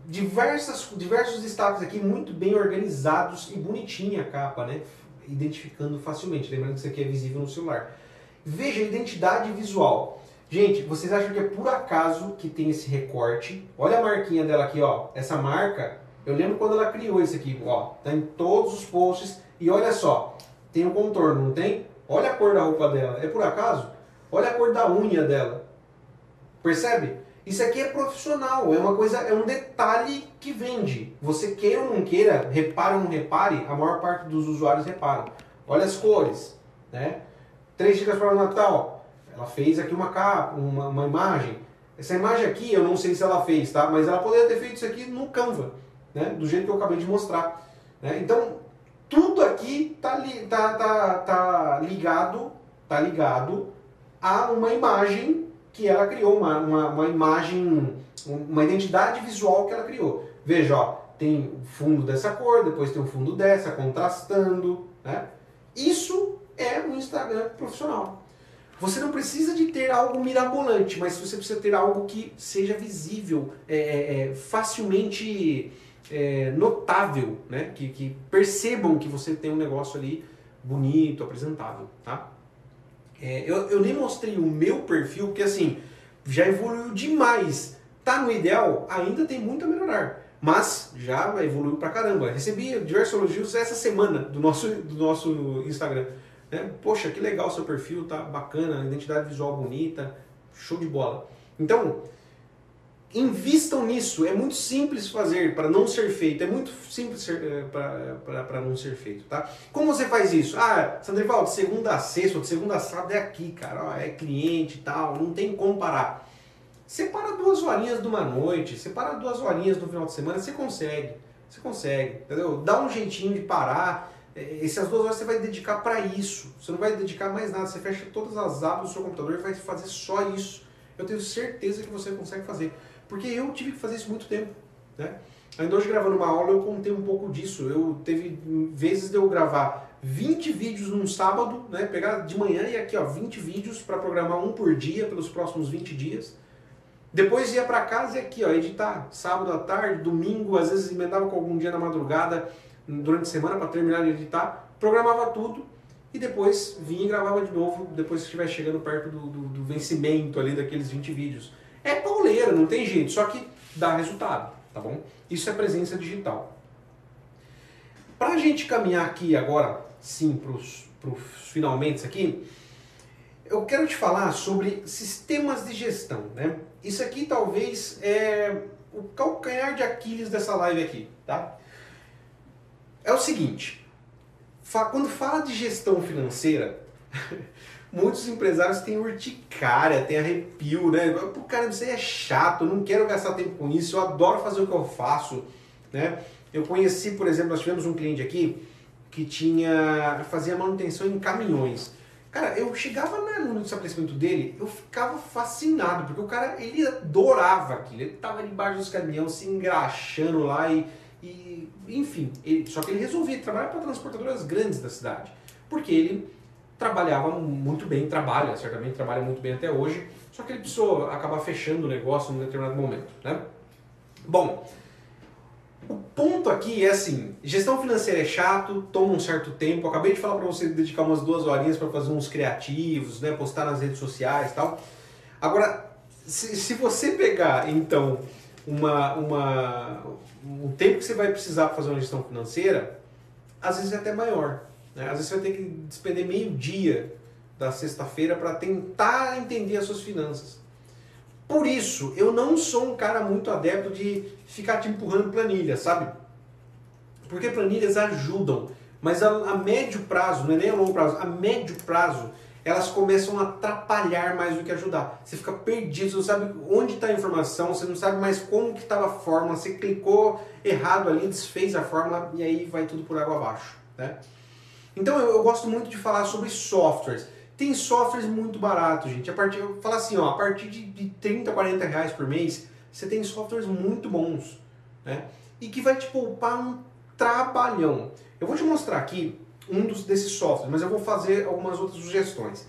Speaker 1: diversas, diversos destaques aqui muito bem organizados e bonitinha a capa, né? Identificando facilmente. Lembrando que isso aqui é visível no celular. Veja identidade visual. Gente, vocês acham que é por acaso que tem esse recorte? Olha a marquinha dela aqui, ó. Essa marca eu lembro quando ela criou isso aqui, ó, tá em todos os posts e olha só, tem um contorno, não tem? Olha a cor da roupa dela, é por acaso? Olha a cor da unha dela. Percebe? Isso aqui é profissional, é uma coisa, é um detalhe que vende. Você queira ou não queira, repare ou não repare, a maior parte dos usuários reparam. Olha as cores, né? Três dicas para o Natal. Ela fez aqui uma capa, uma, uma imagem. Essa imagem aqui, eu não sei se ela fez, tá? Mas ela poderia ter feito isso aqui no Canva né? do jeito que eu acabei de mostrar. Né? Então, tudo aqui está li, tá, tá, tá ligado, tá ligado a uma imagem que ela criou, uma, uma, uma imagem, uma identidade visual que ela criou. Veja, ó, tem o fundo dessa cor, depois tem o fundo dessa, contrastando. Né? Isso é um Instagram profissional. Você não precisa de ter algo mirabolante, mas você precisa ter algo que seja visível, é, é, é facilmente é, notável, né? Que, que percebam que você tem um negócio ali bonito, apresentável, tá? É, eu, eu nem mostrei o meu perfil, porque assim, já evoluiu demais. Tá no ideal? Ainda tem muito a melhorar. Mas já evoluiu pra caramba. Recebi diversos elogios essa semana do nosso, do nosso Instagram. Né? Poxa, que legal seu perfil, tá bacana, identidade visual bonita, show de bola. Então, Invistam nisso, é muito simples fazer para não ser feito, é muito simples é, para não ser feito, tá? Como você faz isso? Ah, Sandrival, de segunda a sexta, de segunda a sábado é aqui, cara, é cliente e tal, não tem como parar. Separa duas horinhas de uma noite, separa duas horinhas no final de semana, você consegue, você consegue, entendeu? Dá um jeitinho de parar, essas duas horas você vai dedicar para isso, você não vai dedicar mais nada, você fecha todas as abas do seu computador e vai fazer só isso. Eu tenho certeza que você consegue fazer. Porque eu tive que fazer isso muito tempo. Né? Ainda hoje gravando uma aula eu contei um pouco disso. Eu teve vezes de eu gravar 20 vídeos num sábado, né? pegar de manhã e aqui ó, 20 vídeos para programar um por dia pelos próximos 20 dias. Depois ia para casa e aqui ó, editar sábado à tarde, domingo, às vezes emendava com algum dia na madrugada, durante a semana para terminar de editar, programava tudo e depois vinha e gravava de novo, depois que estiver chegando perto do, do, do vencimento ali daqueles 20 vídeos. É pauleira, não tem jeito, só que dá resultado, tá bom? Isso é presença digital. Para a gente caminhar aqui agora, sim, para os finalmente aqui, eu quero te falar sobre sistemas de gestão, né? Isso aqui talvez é o calcanhar de Aquiles dessa live aqui, tá? É o seguinte, quando fala de gestão financeira, muitos empresários têm urticária, têm arrepio, né? Pô, cara, aí é chato, eu não quero gastar tempo com isso, eu adoro fazer o que eu faço, né? Eu conheci, por exemplo, nós tivemos um cliente aqui que tinha fazia manutenção em caminhões. Cara, eu chegava no estabelecimento dele, eu ficava fascinado, porque o cara, ele adorava aquilo. Ele tava debaixo dos caminhões, se engraxando lá e, e enfim. Ele, só que ele resolvia trabalhar para transportadoras grandes da cidade, porque ele trabalhava muito bem, trabalha, certamente trabalha muito bem até hoje, só que ele precisou acabar fechando o negócio num determinado momento, né? Bom, o ponto aqui é assim, gestão financeira é chato, toma um certo tempo. acabei de falar para você dedicar umas duas horinhas para fazer uns criativos, né, postar nas redes sociais, e tal. Agora, se, se você pegar então uma, uma um tempo que você vai precisar para fazer uma gestão financeira, às vezes é até maior. Né? Às vezes você vai ter que despender meio dia da sexta-feira para tentar entender as suas finanças. Por isso, eu não sou um cara muito adepto de ficar te empurrando planilha, sabe? Porque planilhas ajudam, mas a, a, médio prazo, não é nem a longo prazo, a médio prazo, elas começam a atrapalhar mais do que ajudar. Você fica perdido, você não sabe onde está a informação, você não sabe mais como que estava a fórmula, você clicou errado ali, desfez a fórmula e aí vai tudo por água abaixo. Né? Então eu, eu gosto muito de falar sobre softwares. Tem softwares muito baratos, gente. A partir, eu falo assim, ó, a partir de, de 30, 40 reais por mês, você tem softwares muito bons, né? E que vai te poupar um trabalhão. Eu vou te mostrar aqui um dos, desses softwares, mas eu vou fazer algumas outras sugestões.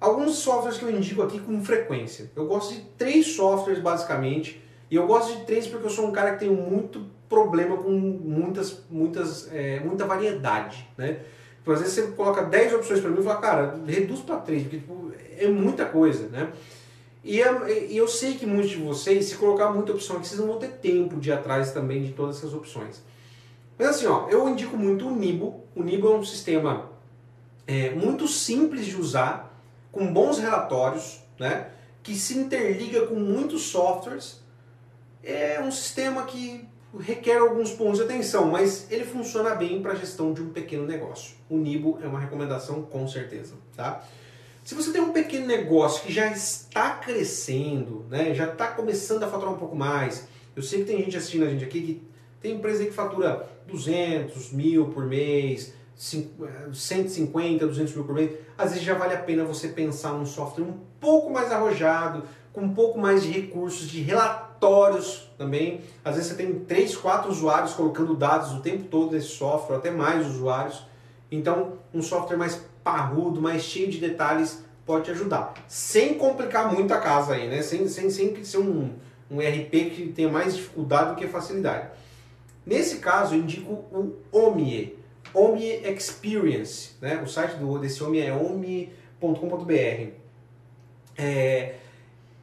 Speaker 1: Alguns softwares que eu indico aqui com frequência. Eu gosto de três softwares basicamente, e eu gosto de três porque eu sou um cara que tem muito problema com muitas, muitas, é, muita variedade, né? Tipo, às vezes você coloca 10 opções para mim e fala, cara, reduz para 3, porque tipo, é muita coisa, né? É, e eu sei que muitos de vocês, se colocar muita opção aqui, vocês não vão ter tempo de ir atrás também de todas essas opções. Mas assim, ó, eu indico muito o Nibo. O Nibo é um sistema é, muito simples de usar, com bons relatórios, né? Que se interliga com muitos softwares. É um sistema que requer alguns pontos de atenção, mas ele funciona bem para a gestão de um pequeno negócio. O Nibo é uma recomendação com certeza, tá? Se você tem um pequeno negócio que já está crescendo, né, já está começando a faturar um pouco mais, eu sei que tem gente assistindo a gente aqui que tem empresa que fatura 200 mil por mês, 150, 200 mil por mês, às vezes já vale a pena você pensar num software um pouco mais arrojado, com um pouco mais de recursos, de relatórios também. Às vezes você tem 3, 4 usuários colocando dados o tempo todo nesse software, até mais usuários. Então, um software mais parrudo, mais cheio de detalhes, pode te ajudar. Sem complicar muito a casa aí, né? Sem, sem, sem ser um, um RP que tenha mais dificuldade do que facilidade. Nesse caso, eu indico o OMIE, OMIE Experience. Né? O site do, desse OMIE é omie.com.br. É,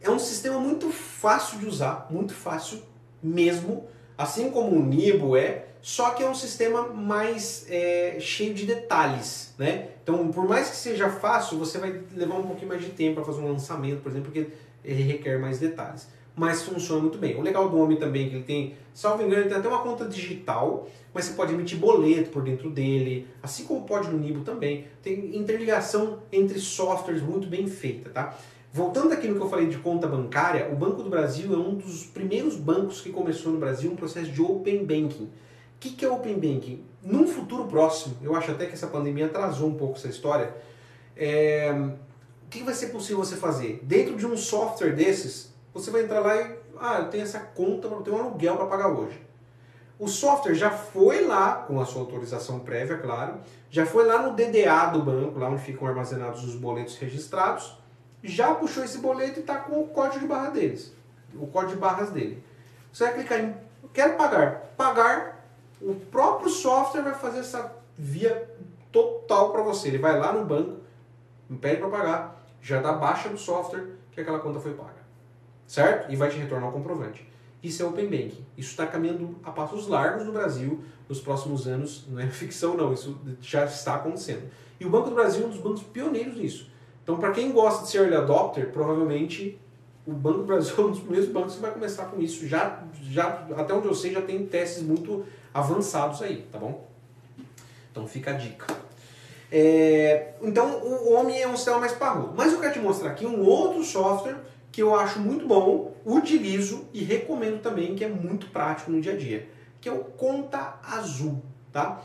Speaker 1: é um sistema muito fácil de usar, muito fácil mesmo, assim como o Nibo é, só que é um sistema mais é, cheio de detalhes, né? Então, por mais que seja fácil, você vai levar um pouquinho mais de tempo para fazer um lançamento, por exemplo, porque ele requer mais detalhes. Mas funciona muito bem. O legal do Homem também é que ele tem, salvo engano, ele tem até uma conta digital, mas você pode emitir boleto por dentro dele, assim como pode no Nibo também. Tem interligação entre softwares muito bem feita, tá? Voltando aqui no que eu falei de conta bancária, o Banco do Brasil é um dos primeiros bancos que começou no Brasil um processo de Open Banking. O que, que é Open Banking? Num futuro próximo, eu acho até que essa pandemia atrasou um pouco essa história, é... o que vai ser possível você fazer? Dentro de um software desses, você vai entrar lá e, ah, eu tenho essa conta, eu tenho um aluguel para pagar hoje. O software já foi lá, com a sua autorização prévia, claro, já foi lá no DDA do banco, lá onde ficam armazenados os boletos registrados, já puxou esse boleto e está com o código de barra deles, o código de barras dele. Você vai clicar em quero pagar, pagar, o próprio software vai fazer essa via total para você. Ele vai lá no banco, pede para pagar, já dá baixa do software que aquela conta foi paga, certo? E vai te retornar o comprovante. Isso é Open Banking. Isso está caminhando a passos largos no Brasil nos próximos anos. Não é ficção, não. Isso já está acontecendo. E o Banco do Brasil é um dos bancos pioneiros nisso. Então, para quem gosta de ser early adopter, provavelmente o Banco do Brasil é um dos primeiros bancos que vai começar com isso. Já, já, até onde eu sei, já tem testes muito avançados aí, tá bom? Então fica a dica. É, então o Omni é um sistema mais parrudo. Mas eu quero te mostrar aqui um outro software que eu acho muito bom, utilizo e recomendo também, que é muito prático no dia a dia, que é o Conta Azul. Tá?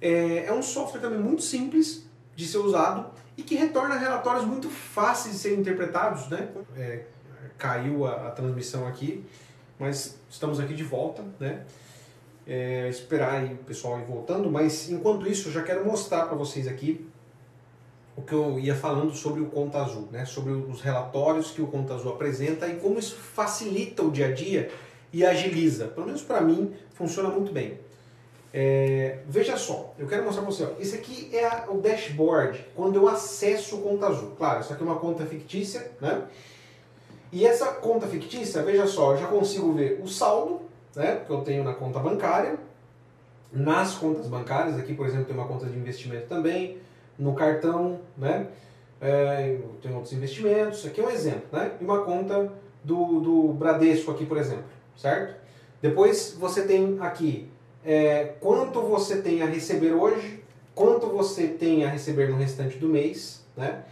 Speaker 1: É, é um software também muito simples de ser usado e que retorna relatórios muito fáceis de serem interpretados, né? É, caiu a, a, transmissão aqui, mas estamos aqui de volta, né? É, esperar aí o pessoal ir voltando, mas enquanto isso eu já quero mostrar para vocês aqui o que eu ia falando sobre o Conta Azul, né? Sobre os relatórios que o Conta Azul apresenta e como isso facilita o dia a dia e agiliza. Pelo menos para mim funciona muito bem. É, veja só, eu quero mostrar para você. Ó, esse aqui é a, o dashboard quando eu acesso o Conta Azul. Claro, isso aqui é uma conta fictícia, né? E essa conta fictícia, veja só, eu já consigo ver o saldo né, que eu tenho na conta bancária, nas contas bancárias, aqui por exemplo tem uma conta de investimento também, no cartão, né? É, tem outros investimentos, aqui é um exemplo, né? E uma conta do, do Bradesco aqui, por exemplo, certo? Depois você tem aqui é, quanto você tem a receber hoje, quanto você tem a receber no restante do mês, né?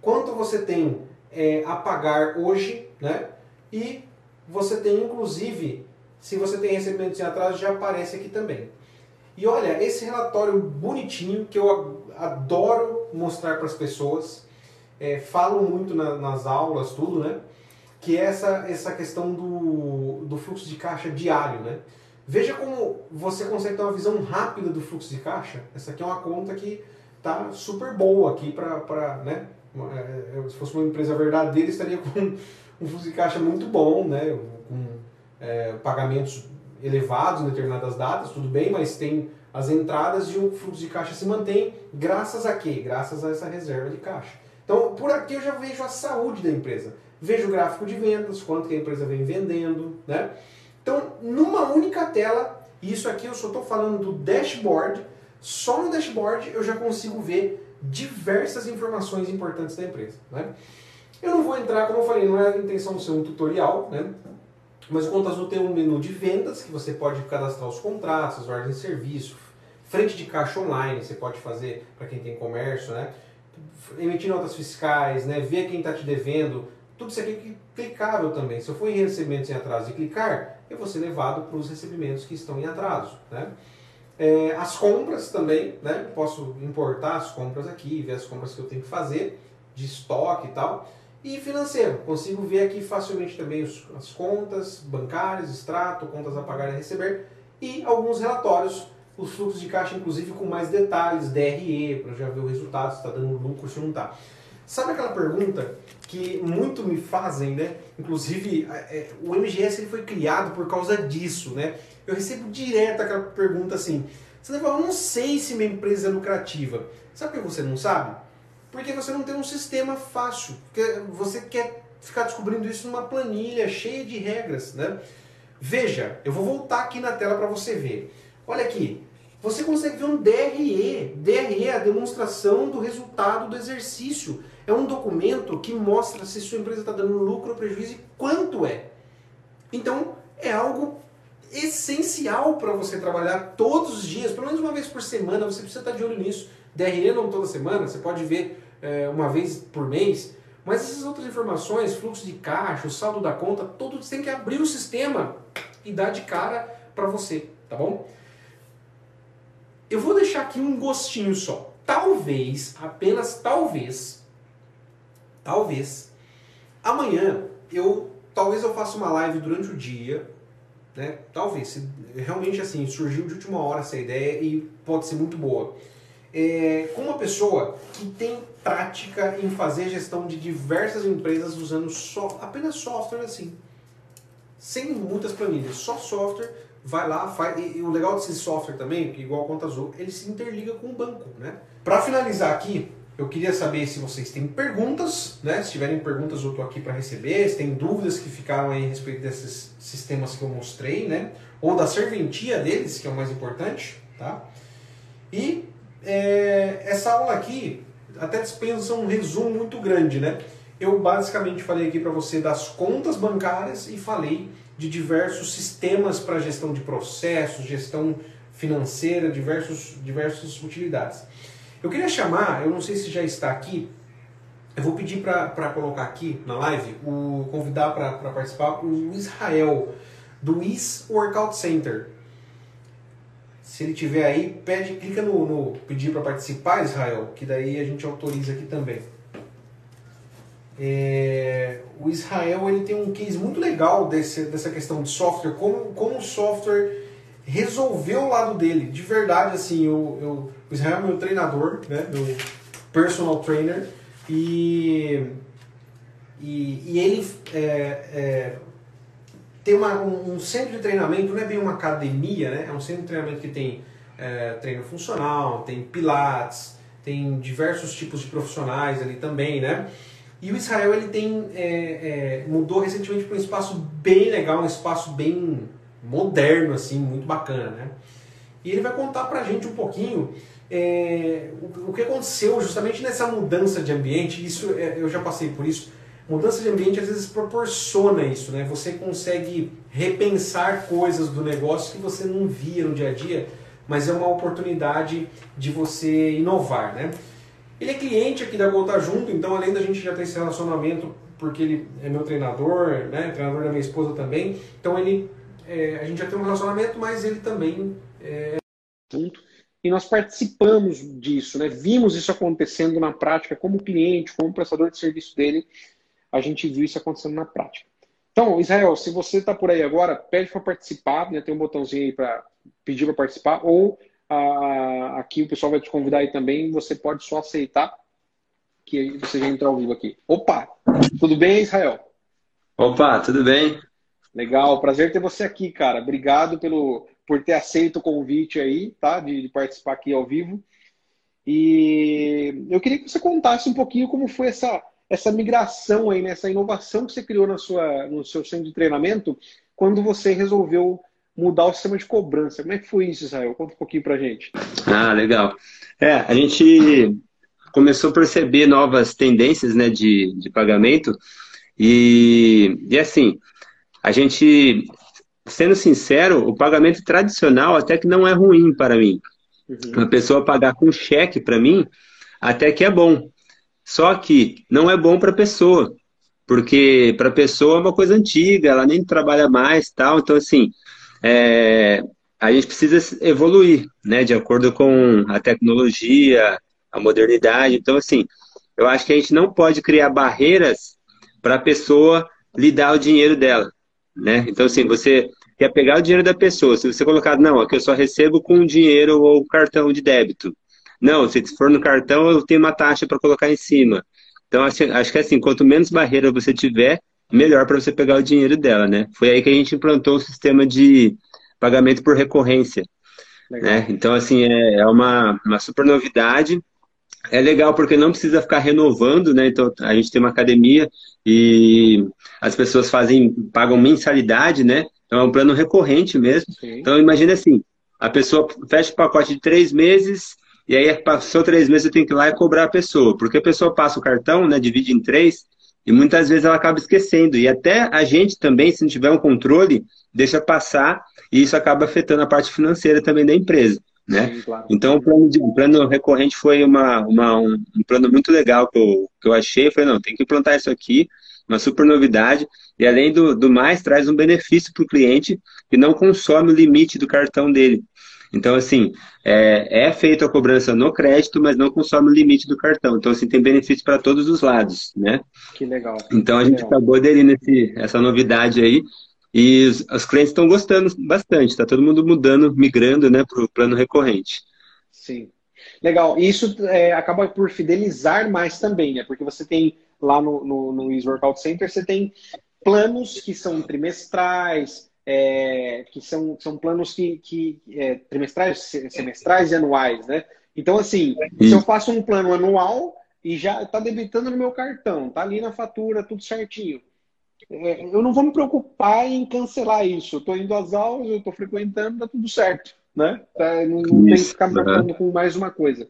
Speaker 1: quanto você tem é, a pagar hoje, né? e você tem inclusive, se você tem recebimentos em atraso, já aparece aqui também. E olha, esse relatório bonitinho que eu adoro mostrar para as pessoas, é, falo muito na, nas aulas, tudo, né? Que é essa, essa questão do, do fluxo de caixa diário, né? Veja como você consegue ter uma visão rápida do fluxo de caixa. Essa aqui é uma conta que está super boa aqui para, né? É, é, se fosse uma empresa verdadeira, estaria com um fluxo de caixa muito bom, né? Com é, pagamentos elevados em determinadas datas, tudo bem, mas tem as entradas e o fluxo de caixa se mantém graças a quê? Graças a essa reserva de caixa. Então, por aqui eu já vejo a saúde da empresa. Vejo o gráfico de vendas, quanto que a empresa vem vendendo, né? Então, numa única tela, isso aqui eu só estou falando do dashboard, só no dashboard eu já consigo ver diversas informações importantes da empresa. Né? Eu não vou entrar, como eu falei, não é a intenção de ser um tutorial, né? mas o Conta Azul tem um menu de vendas que você pode cadastrar os contratos, as ordens de serviço, frente de caixa online, você pode fazer para quem tem comércio, né? emitir notas fiscais, né? ver quem está te devendo, tudo isso aqui é clicável também. Se eu for em recebimentos em atraso e clicar, eu vou ser levado para os recebimentos que estão em atraso. Né? É, as compras também, né? posso importar as compras aqui, ver as compras que eu tenho que fazer, de estoque e tal. E financeiro, consigo ver aqui facilmente também os, as contas bancárias, extrato, contas a pagar e receber e alguns relatórios, os fluxos de caixa, inclusive com mais detalhes, DRE, para já ver o resultado, se está dando lucro, se não está. Sabe aquela pergunta que muito me fazem, né? Inclusive, é, o MGS ele foi criado por causa disso, né? Eu recebo direto aquela pergunta assim: você fala, eu não sei se minha empresa é lucrativa. Sabe por que você não sabe? Porque você não tem um sistema fácil. Porque você quer ficar descobrindo isso numa planilha cheia de regras, né? Veja, eu vou voltar aqui na tela para você ver. Olha aqui, você consegue ver um DRE. DRE é a demonstração do resultado do exercício. É um documento que mostra se sua empresa está dando lucro ou prejuízo e quanto é. Então, é algo essencial para você trabalhar todos os dias, pelo menos uma vez por semana, você precisa estar de olho nisso. DRE não toda semana, você pode ver é, uma vez por mês, mas essas outras informações, fluxo de caixa, o saldo da conta, tudo tem que abrir o sistema e dar de cara para você, tá bom? Eu vou deixar aqui um gostinho só. Talvez, apenas talvez, talvez, amanhã eu talvez eu faça uma live durante o dia, né? Talvez, se realmente assim, surgiu de última hora essa ideia e pode ser muito boa. É, com uma pessoa que tem prática em fazer gestão de diversas empresas usando só, apenas software assim, sem muitas planilhas, só software, vai lá, faz. E, e o legal desse software também, que igual a Conta Azul, ele se interliga com o banco, né? Para finalizar aqui, eu queria saber se vocês têm perguntas, né? Se tiverem perguntas, eu estou aqui para receber. Se tem dúvidas que ficaram aí a respeito desses sistemas que eu mostrei, né? Ou da serventia deles, que é o mais importante, tá? E é, essa aula aqui até dispensa um resumo muito grande, né? Eu basicamente falei aqui para você das contas bancárias e falei de diversos sistemas para gestão de processos, gestão financeira, diversos, diversas utilidades. Eu queria chamar, eu não sei se já está aqui, eu vou pedir para colocar aqui na live, o convidar para participar o Israel, do IS Workout Center. Se ele tiver aí, pede, clica no, no pedir para participar, Israel, que daí a gente autoriza aqui também. É, o Israel ele tem um case muito legal desse, dessa questão de software, como, como o software resolveu o lado dele. De verdade, assim, eu, eu, o Israel é meu treinador, né, meu personal trainer, e, e, e ele é, é, tem uma, um, um, centro de treinamento, não é bem uma academia, né, é um centro de treinamento que tem é, treino funcional, tem pilates, tem diversos tipos de profissionais ali também, né, e o Israel ele tem é, é, mudou recentemente para um espaço bem legal, um espaço bem moderno assim, muito bacana, né? E ele vai contar para a gente um pouquinho é, o, o, que aconteceu justamente nessa mudança de ambiente. Isso é, eu já passei por isso. Mudança de ambiente às vezes proporciona isso, né? Você consegue repensar coisas do negócio que você não via no dia a dia, mas é uma oportunidade de você inovar, né? Ele é cliente aqui da Gol Tá Junto, então além da gente já ter esse relacionamento, porque ele é meu treinador, né, treinador da minha esposa também, então ele, é, a gente já tem um relacionamento, mas ele também é...
Speaker 2: Junto. E nós participamos disso, né? vimos isso acontecendo na prática como cliente, como prestador de serviço dele, a gente viu isso acontecendo na prática. Então, Israel, se você está por aí agora, pede para participar, né? tem um botãozinho aí para pedir para participar, ou aqui o pessoal vai te convidar aí também, você pode só aceitar que você já entra ao vivo aqui. Opa! Tudo bem, Israel?
Speaker 3: Opa, tudo bem?
Speaker 2: Legal, prazer ter você aqui, cara. Obrigado pelo, por ter aceito o convite aí, tá? De, de, participar aqui ao vivo. E eu queria que você contasse um pouquinho como foi essa, essa migração aí, né? essa inovação que você criou na sua, no seu centro de treinamento quando você resolveu mudar o sistema de cobrança. Como é que foi isso, Israel? Conta um pouquinho pra gente.
Speaker 3: Ah, legal. É, a gente começou a perceber novas tendências né, de, de pagamento e, e assim, a gente, sendo sincero, o pagamento tradicional até que não é ruim para mim. Uhum. Uma pessoa pagar com cheque para mim até que é bom. Só que não é bom para a pessoa, porque para a pessoa é uma coisa antiga, ela nem trabalha mais, tal. Então assim, é, a gente precisa evoluir, né, de acordo com a tecnologia, a modernidade. Então, assim, eu acho que a gente não pode criar barreiras para a pessoa lhe dar o dinheiro dela, né? Então, assim, você quer pegar o dinheiro da pessoa, se você colocar, não, aqui eu só recebo com dinheiro ou cartão de débito. Não, se for no cartão, eu tenho uma taxa para colocar em cima. Então, acho, acho que assim, quanto menos barreira você tiver, melhor para você pegar o dinheiro dela, né? Foi aí que a gente implantou o sistema de pagamento por recorrência. Né? Então, assim, é, é uma, uma super novidade. É legal porque não precisa ficar renovando, né? Então, a gente tem uma academia e as pessoas fazem, pagam mensalidade, né? Então, é um plano recorrente mesmo. Sim. Então, imagine assim, a pessoa fecha o pacote de três meses e aí passou três meses eu tenho que ir lá e cobrar a pessoa. Porque a pessoa passa o cartão, né? Divide em três, e muitas vezes ela acaba esquecendo. E até a gente também, se não tiver um controle, deixa passar e isso acaba afetando a parte financeira também da empresa. Né? Sim, claro. Então, o plano, de, o plano recorrente foi uma, uma um, um, plano muito legal que eu, que eu achei. Eu falei, não, tem que implantar isso aqui, uma super novidade. E além do, do mais, traz um benefício para o cliente que não consome o limite do cartão dele. Então, assim, é, é feita a cobrança no crédito, mas não consome o limite do cartão. Então, assim, tem benefício para todos os lados, né?
Speaker 2: Que legal.
Speaker 3: Então,
Speaker 2: a
Speaker 3: gente legal. acabou aderindo esse, essa novidade aí. E os, os clientes estão gostando bastante. Está todo mundo mudando, migrando, né, para o plano recorrente.
Speaker 2: Sim. Legal. E isso é, acaba por fidelizar mais também, né? Porque você tem lá no, no, no Workout Center, você tem planos que são trimestrais, é, que são, são planos que, que é, trimestrais, semestrais e anuais, né? Então, assim, se eu faço um plano anual e já está debitando no meu cartão, tá ali na fatura, tudo certinho. É, eu não vou me preocupar em cancelar isso. Eu estou indo às aulas, eu estou frequentando, tá tudo certo, né? Tá, não, não tem que ficar me preocupando com mais uma coisa.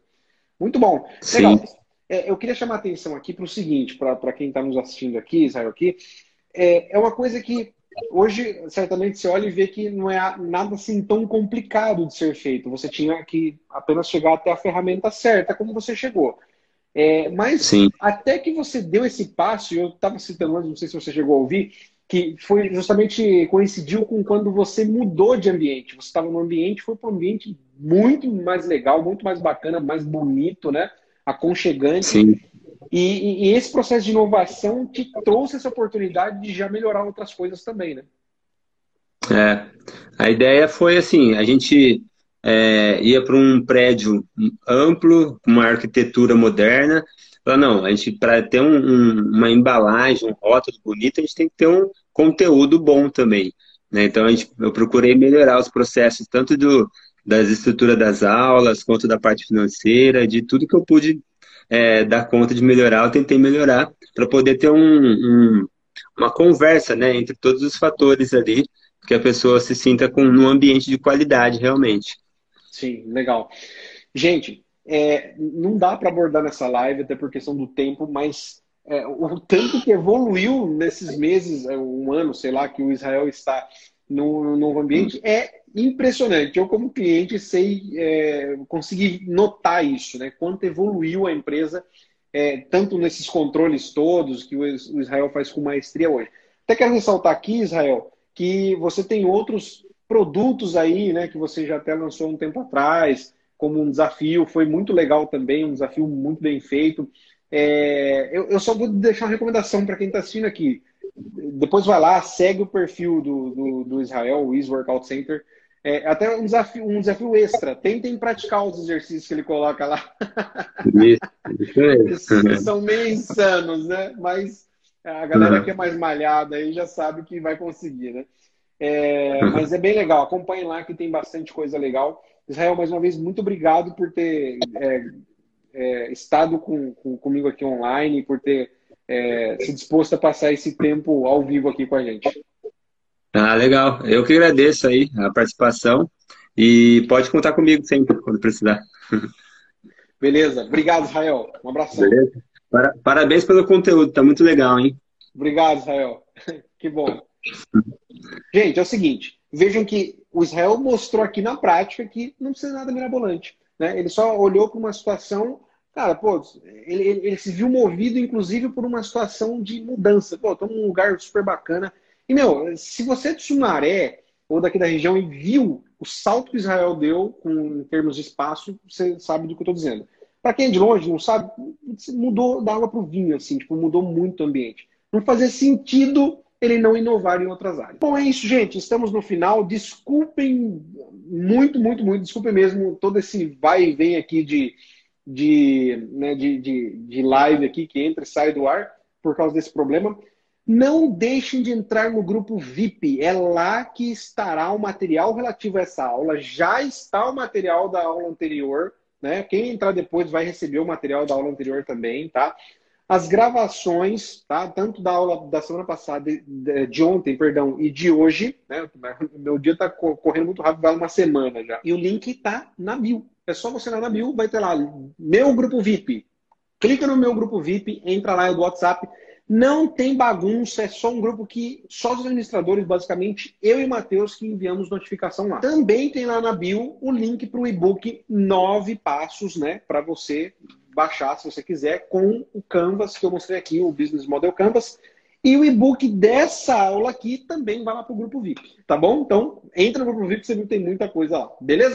Speaker 2: Muito bom. Legal. É, eu queria chamar a atenção aqui para o seguinte, para quem está nos assistindo aqui, Israel, aqui, é, é uma coisa que Hoje, certamente, você olha e vê que não é nada assim tão complicado de ser feito. Você tinha que apenas chegar até a ferramenta certa, como você chegou. É, mas Sim. até que você deu esse passo, eu estava citando antes, não sei se você chegou a ouvir, que que foi justamente coincidiu com quando você mudou de ambiente. Você estava num ambiente, foi para um ambiente muito mais legal, muito mais bacana, mais bonito, né? Aconchegante.
Speaker 3: Sim.
Speaker 2: E, e, esse processo de inovação te trouxe essa oportunidade de já melhorar outras coisas também, né?
Speaker 3: É. A ideia foi assim, a gente é, ia para um prédio amplo, com uma arquitetura moderna, Falei, não, a gente, para ter um, um, uma embalagem, um rótulo bonito, a gente tem que ter um conteúdo bom também. Né? Então, a gente, eu procurei melhorar os processos, tanto do, das estruturas das aulas, quanto da parte financeira, de tudo que eu pude é, dar conta de melhorar, eu tentei melhorar, para poder ter um, um, uma conversa né, entre todos os fatores ali, que a pessoa se sinta com, num ambiente de qualidade, realmente.
Speaker 2: Sim, legal. Gente, é, não dá para abordar nessa live, até por questão do tempo, mas é, o tanto que evoluiu nesses meses, é, um ano, sei lá, que o Israel está no, novo ambiente, é impressionante. Eu, como cliente, sei, é, consegui notar isso, né? Quanto evoluiu a empresa, é, tanto nesses controles todos que o Israel faz com maestria hoje. Até quero ressaltar aqui, Israel, que você tem outros produtos aí, né, que você já até lançou um tempo atrás, como um desafio, foi muito legal também, um desafio muito bem feito. É, eu, eu, só vou deixar uma recomendação para quem está assistindo aqui. Depois vai lá, segue o perfil do, do, do Israel, o Ease Workout Center. É, até um desafio, um desafio extra. Tentem praticar os exercícios que ele coloca lá. Isso, São meio insanos, né? Mas a galera uhum. que é mais malhada aí já sabe que vai conseguir, né? É, mas é bem legal. Acompanhe lá que tem bastante coisa legal. Israel, mais uma vez, muito obrigado por ter é, é, estado com, com, comigo aqui online, por ter é, se disposto a passar esse tempo ao vivo aqui com a gente.
Speaker 3: Ah, legal. Eu que agradeço aí a participação e pode contar comigo sempre quando precisar.
Speaker 2: Beleza. Obrigado, Israel. Um abraço.
Speaker 3: Beleza. Parabéns pelo conteúdo, tá muito legal, hein?
Speaker 2: Obrigado, Israel. Que bom. Gente, é o seguinte, vejam que o Israel mostrou aqui na prática que não precisa nada mirabolante. Né? Ele só olhou para uma situação, cara, pô, ele, ele, ele, se viu movido, inclusive, por uma situação de mudança. Pô, estou num lugar super bacana. E, meu, se você é de Sumaré ou daqui da região e viu o salto que Israel deu com, em termos de espaço, você sabe do que eu estou dizendo. Para quem é de longe, não sabe, mudou da água para o vinho, assim, tipo, mudou muito o ambiente. Não fazia sentido ele não inovar em outras áreas. Bom, é isso, gente. Estamos no final. Desculpem muito, muito, muito. Desculpem mesmo todo esse vai e vem aqui de, de, né, de, de, de live aqui que entra e sai do ar por causa desse problema. Não deixem de entrar no grupo VIP. É lá que estará o material relativo a essa aula. Já está o material da aula anterior. Né? Quem entrar depois vai receber o material da aula anterior também, tá? As gravações, tá? Tanto da aula da semana passada, de, ontem, perdão, e de hoje, né? Meu dia está correndo muito rápido, vai uma semana já. E o link está na bio. É só você ir na bio, vai ter lá meu grupo VIP. Clica no meu grupo VIP, entra lá no WhatsApp. Não tem bagunça, é só um grupo que só os administradores, basicamente, eu e Matheus, que enviamos notificação lá. Também tem lá na bio o link para o e-book Nove Passos, né? Para você baixar, se você quiser, com o Canvas que eu mostrei aqui, o Business Model Canvas. E o e-book dessa aula aqui também vai lá para o grupo VIP, tá bom? Então, entra no grupo VIP, você que tem muita coisa lá, beleza?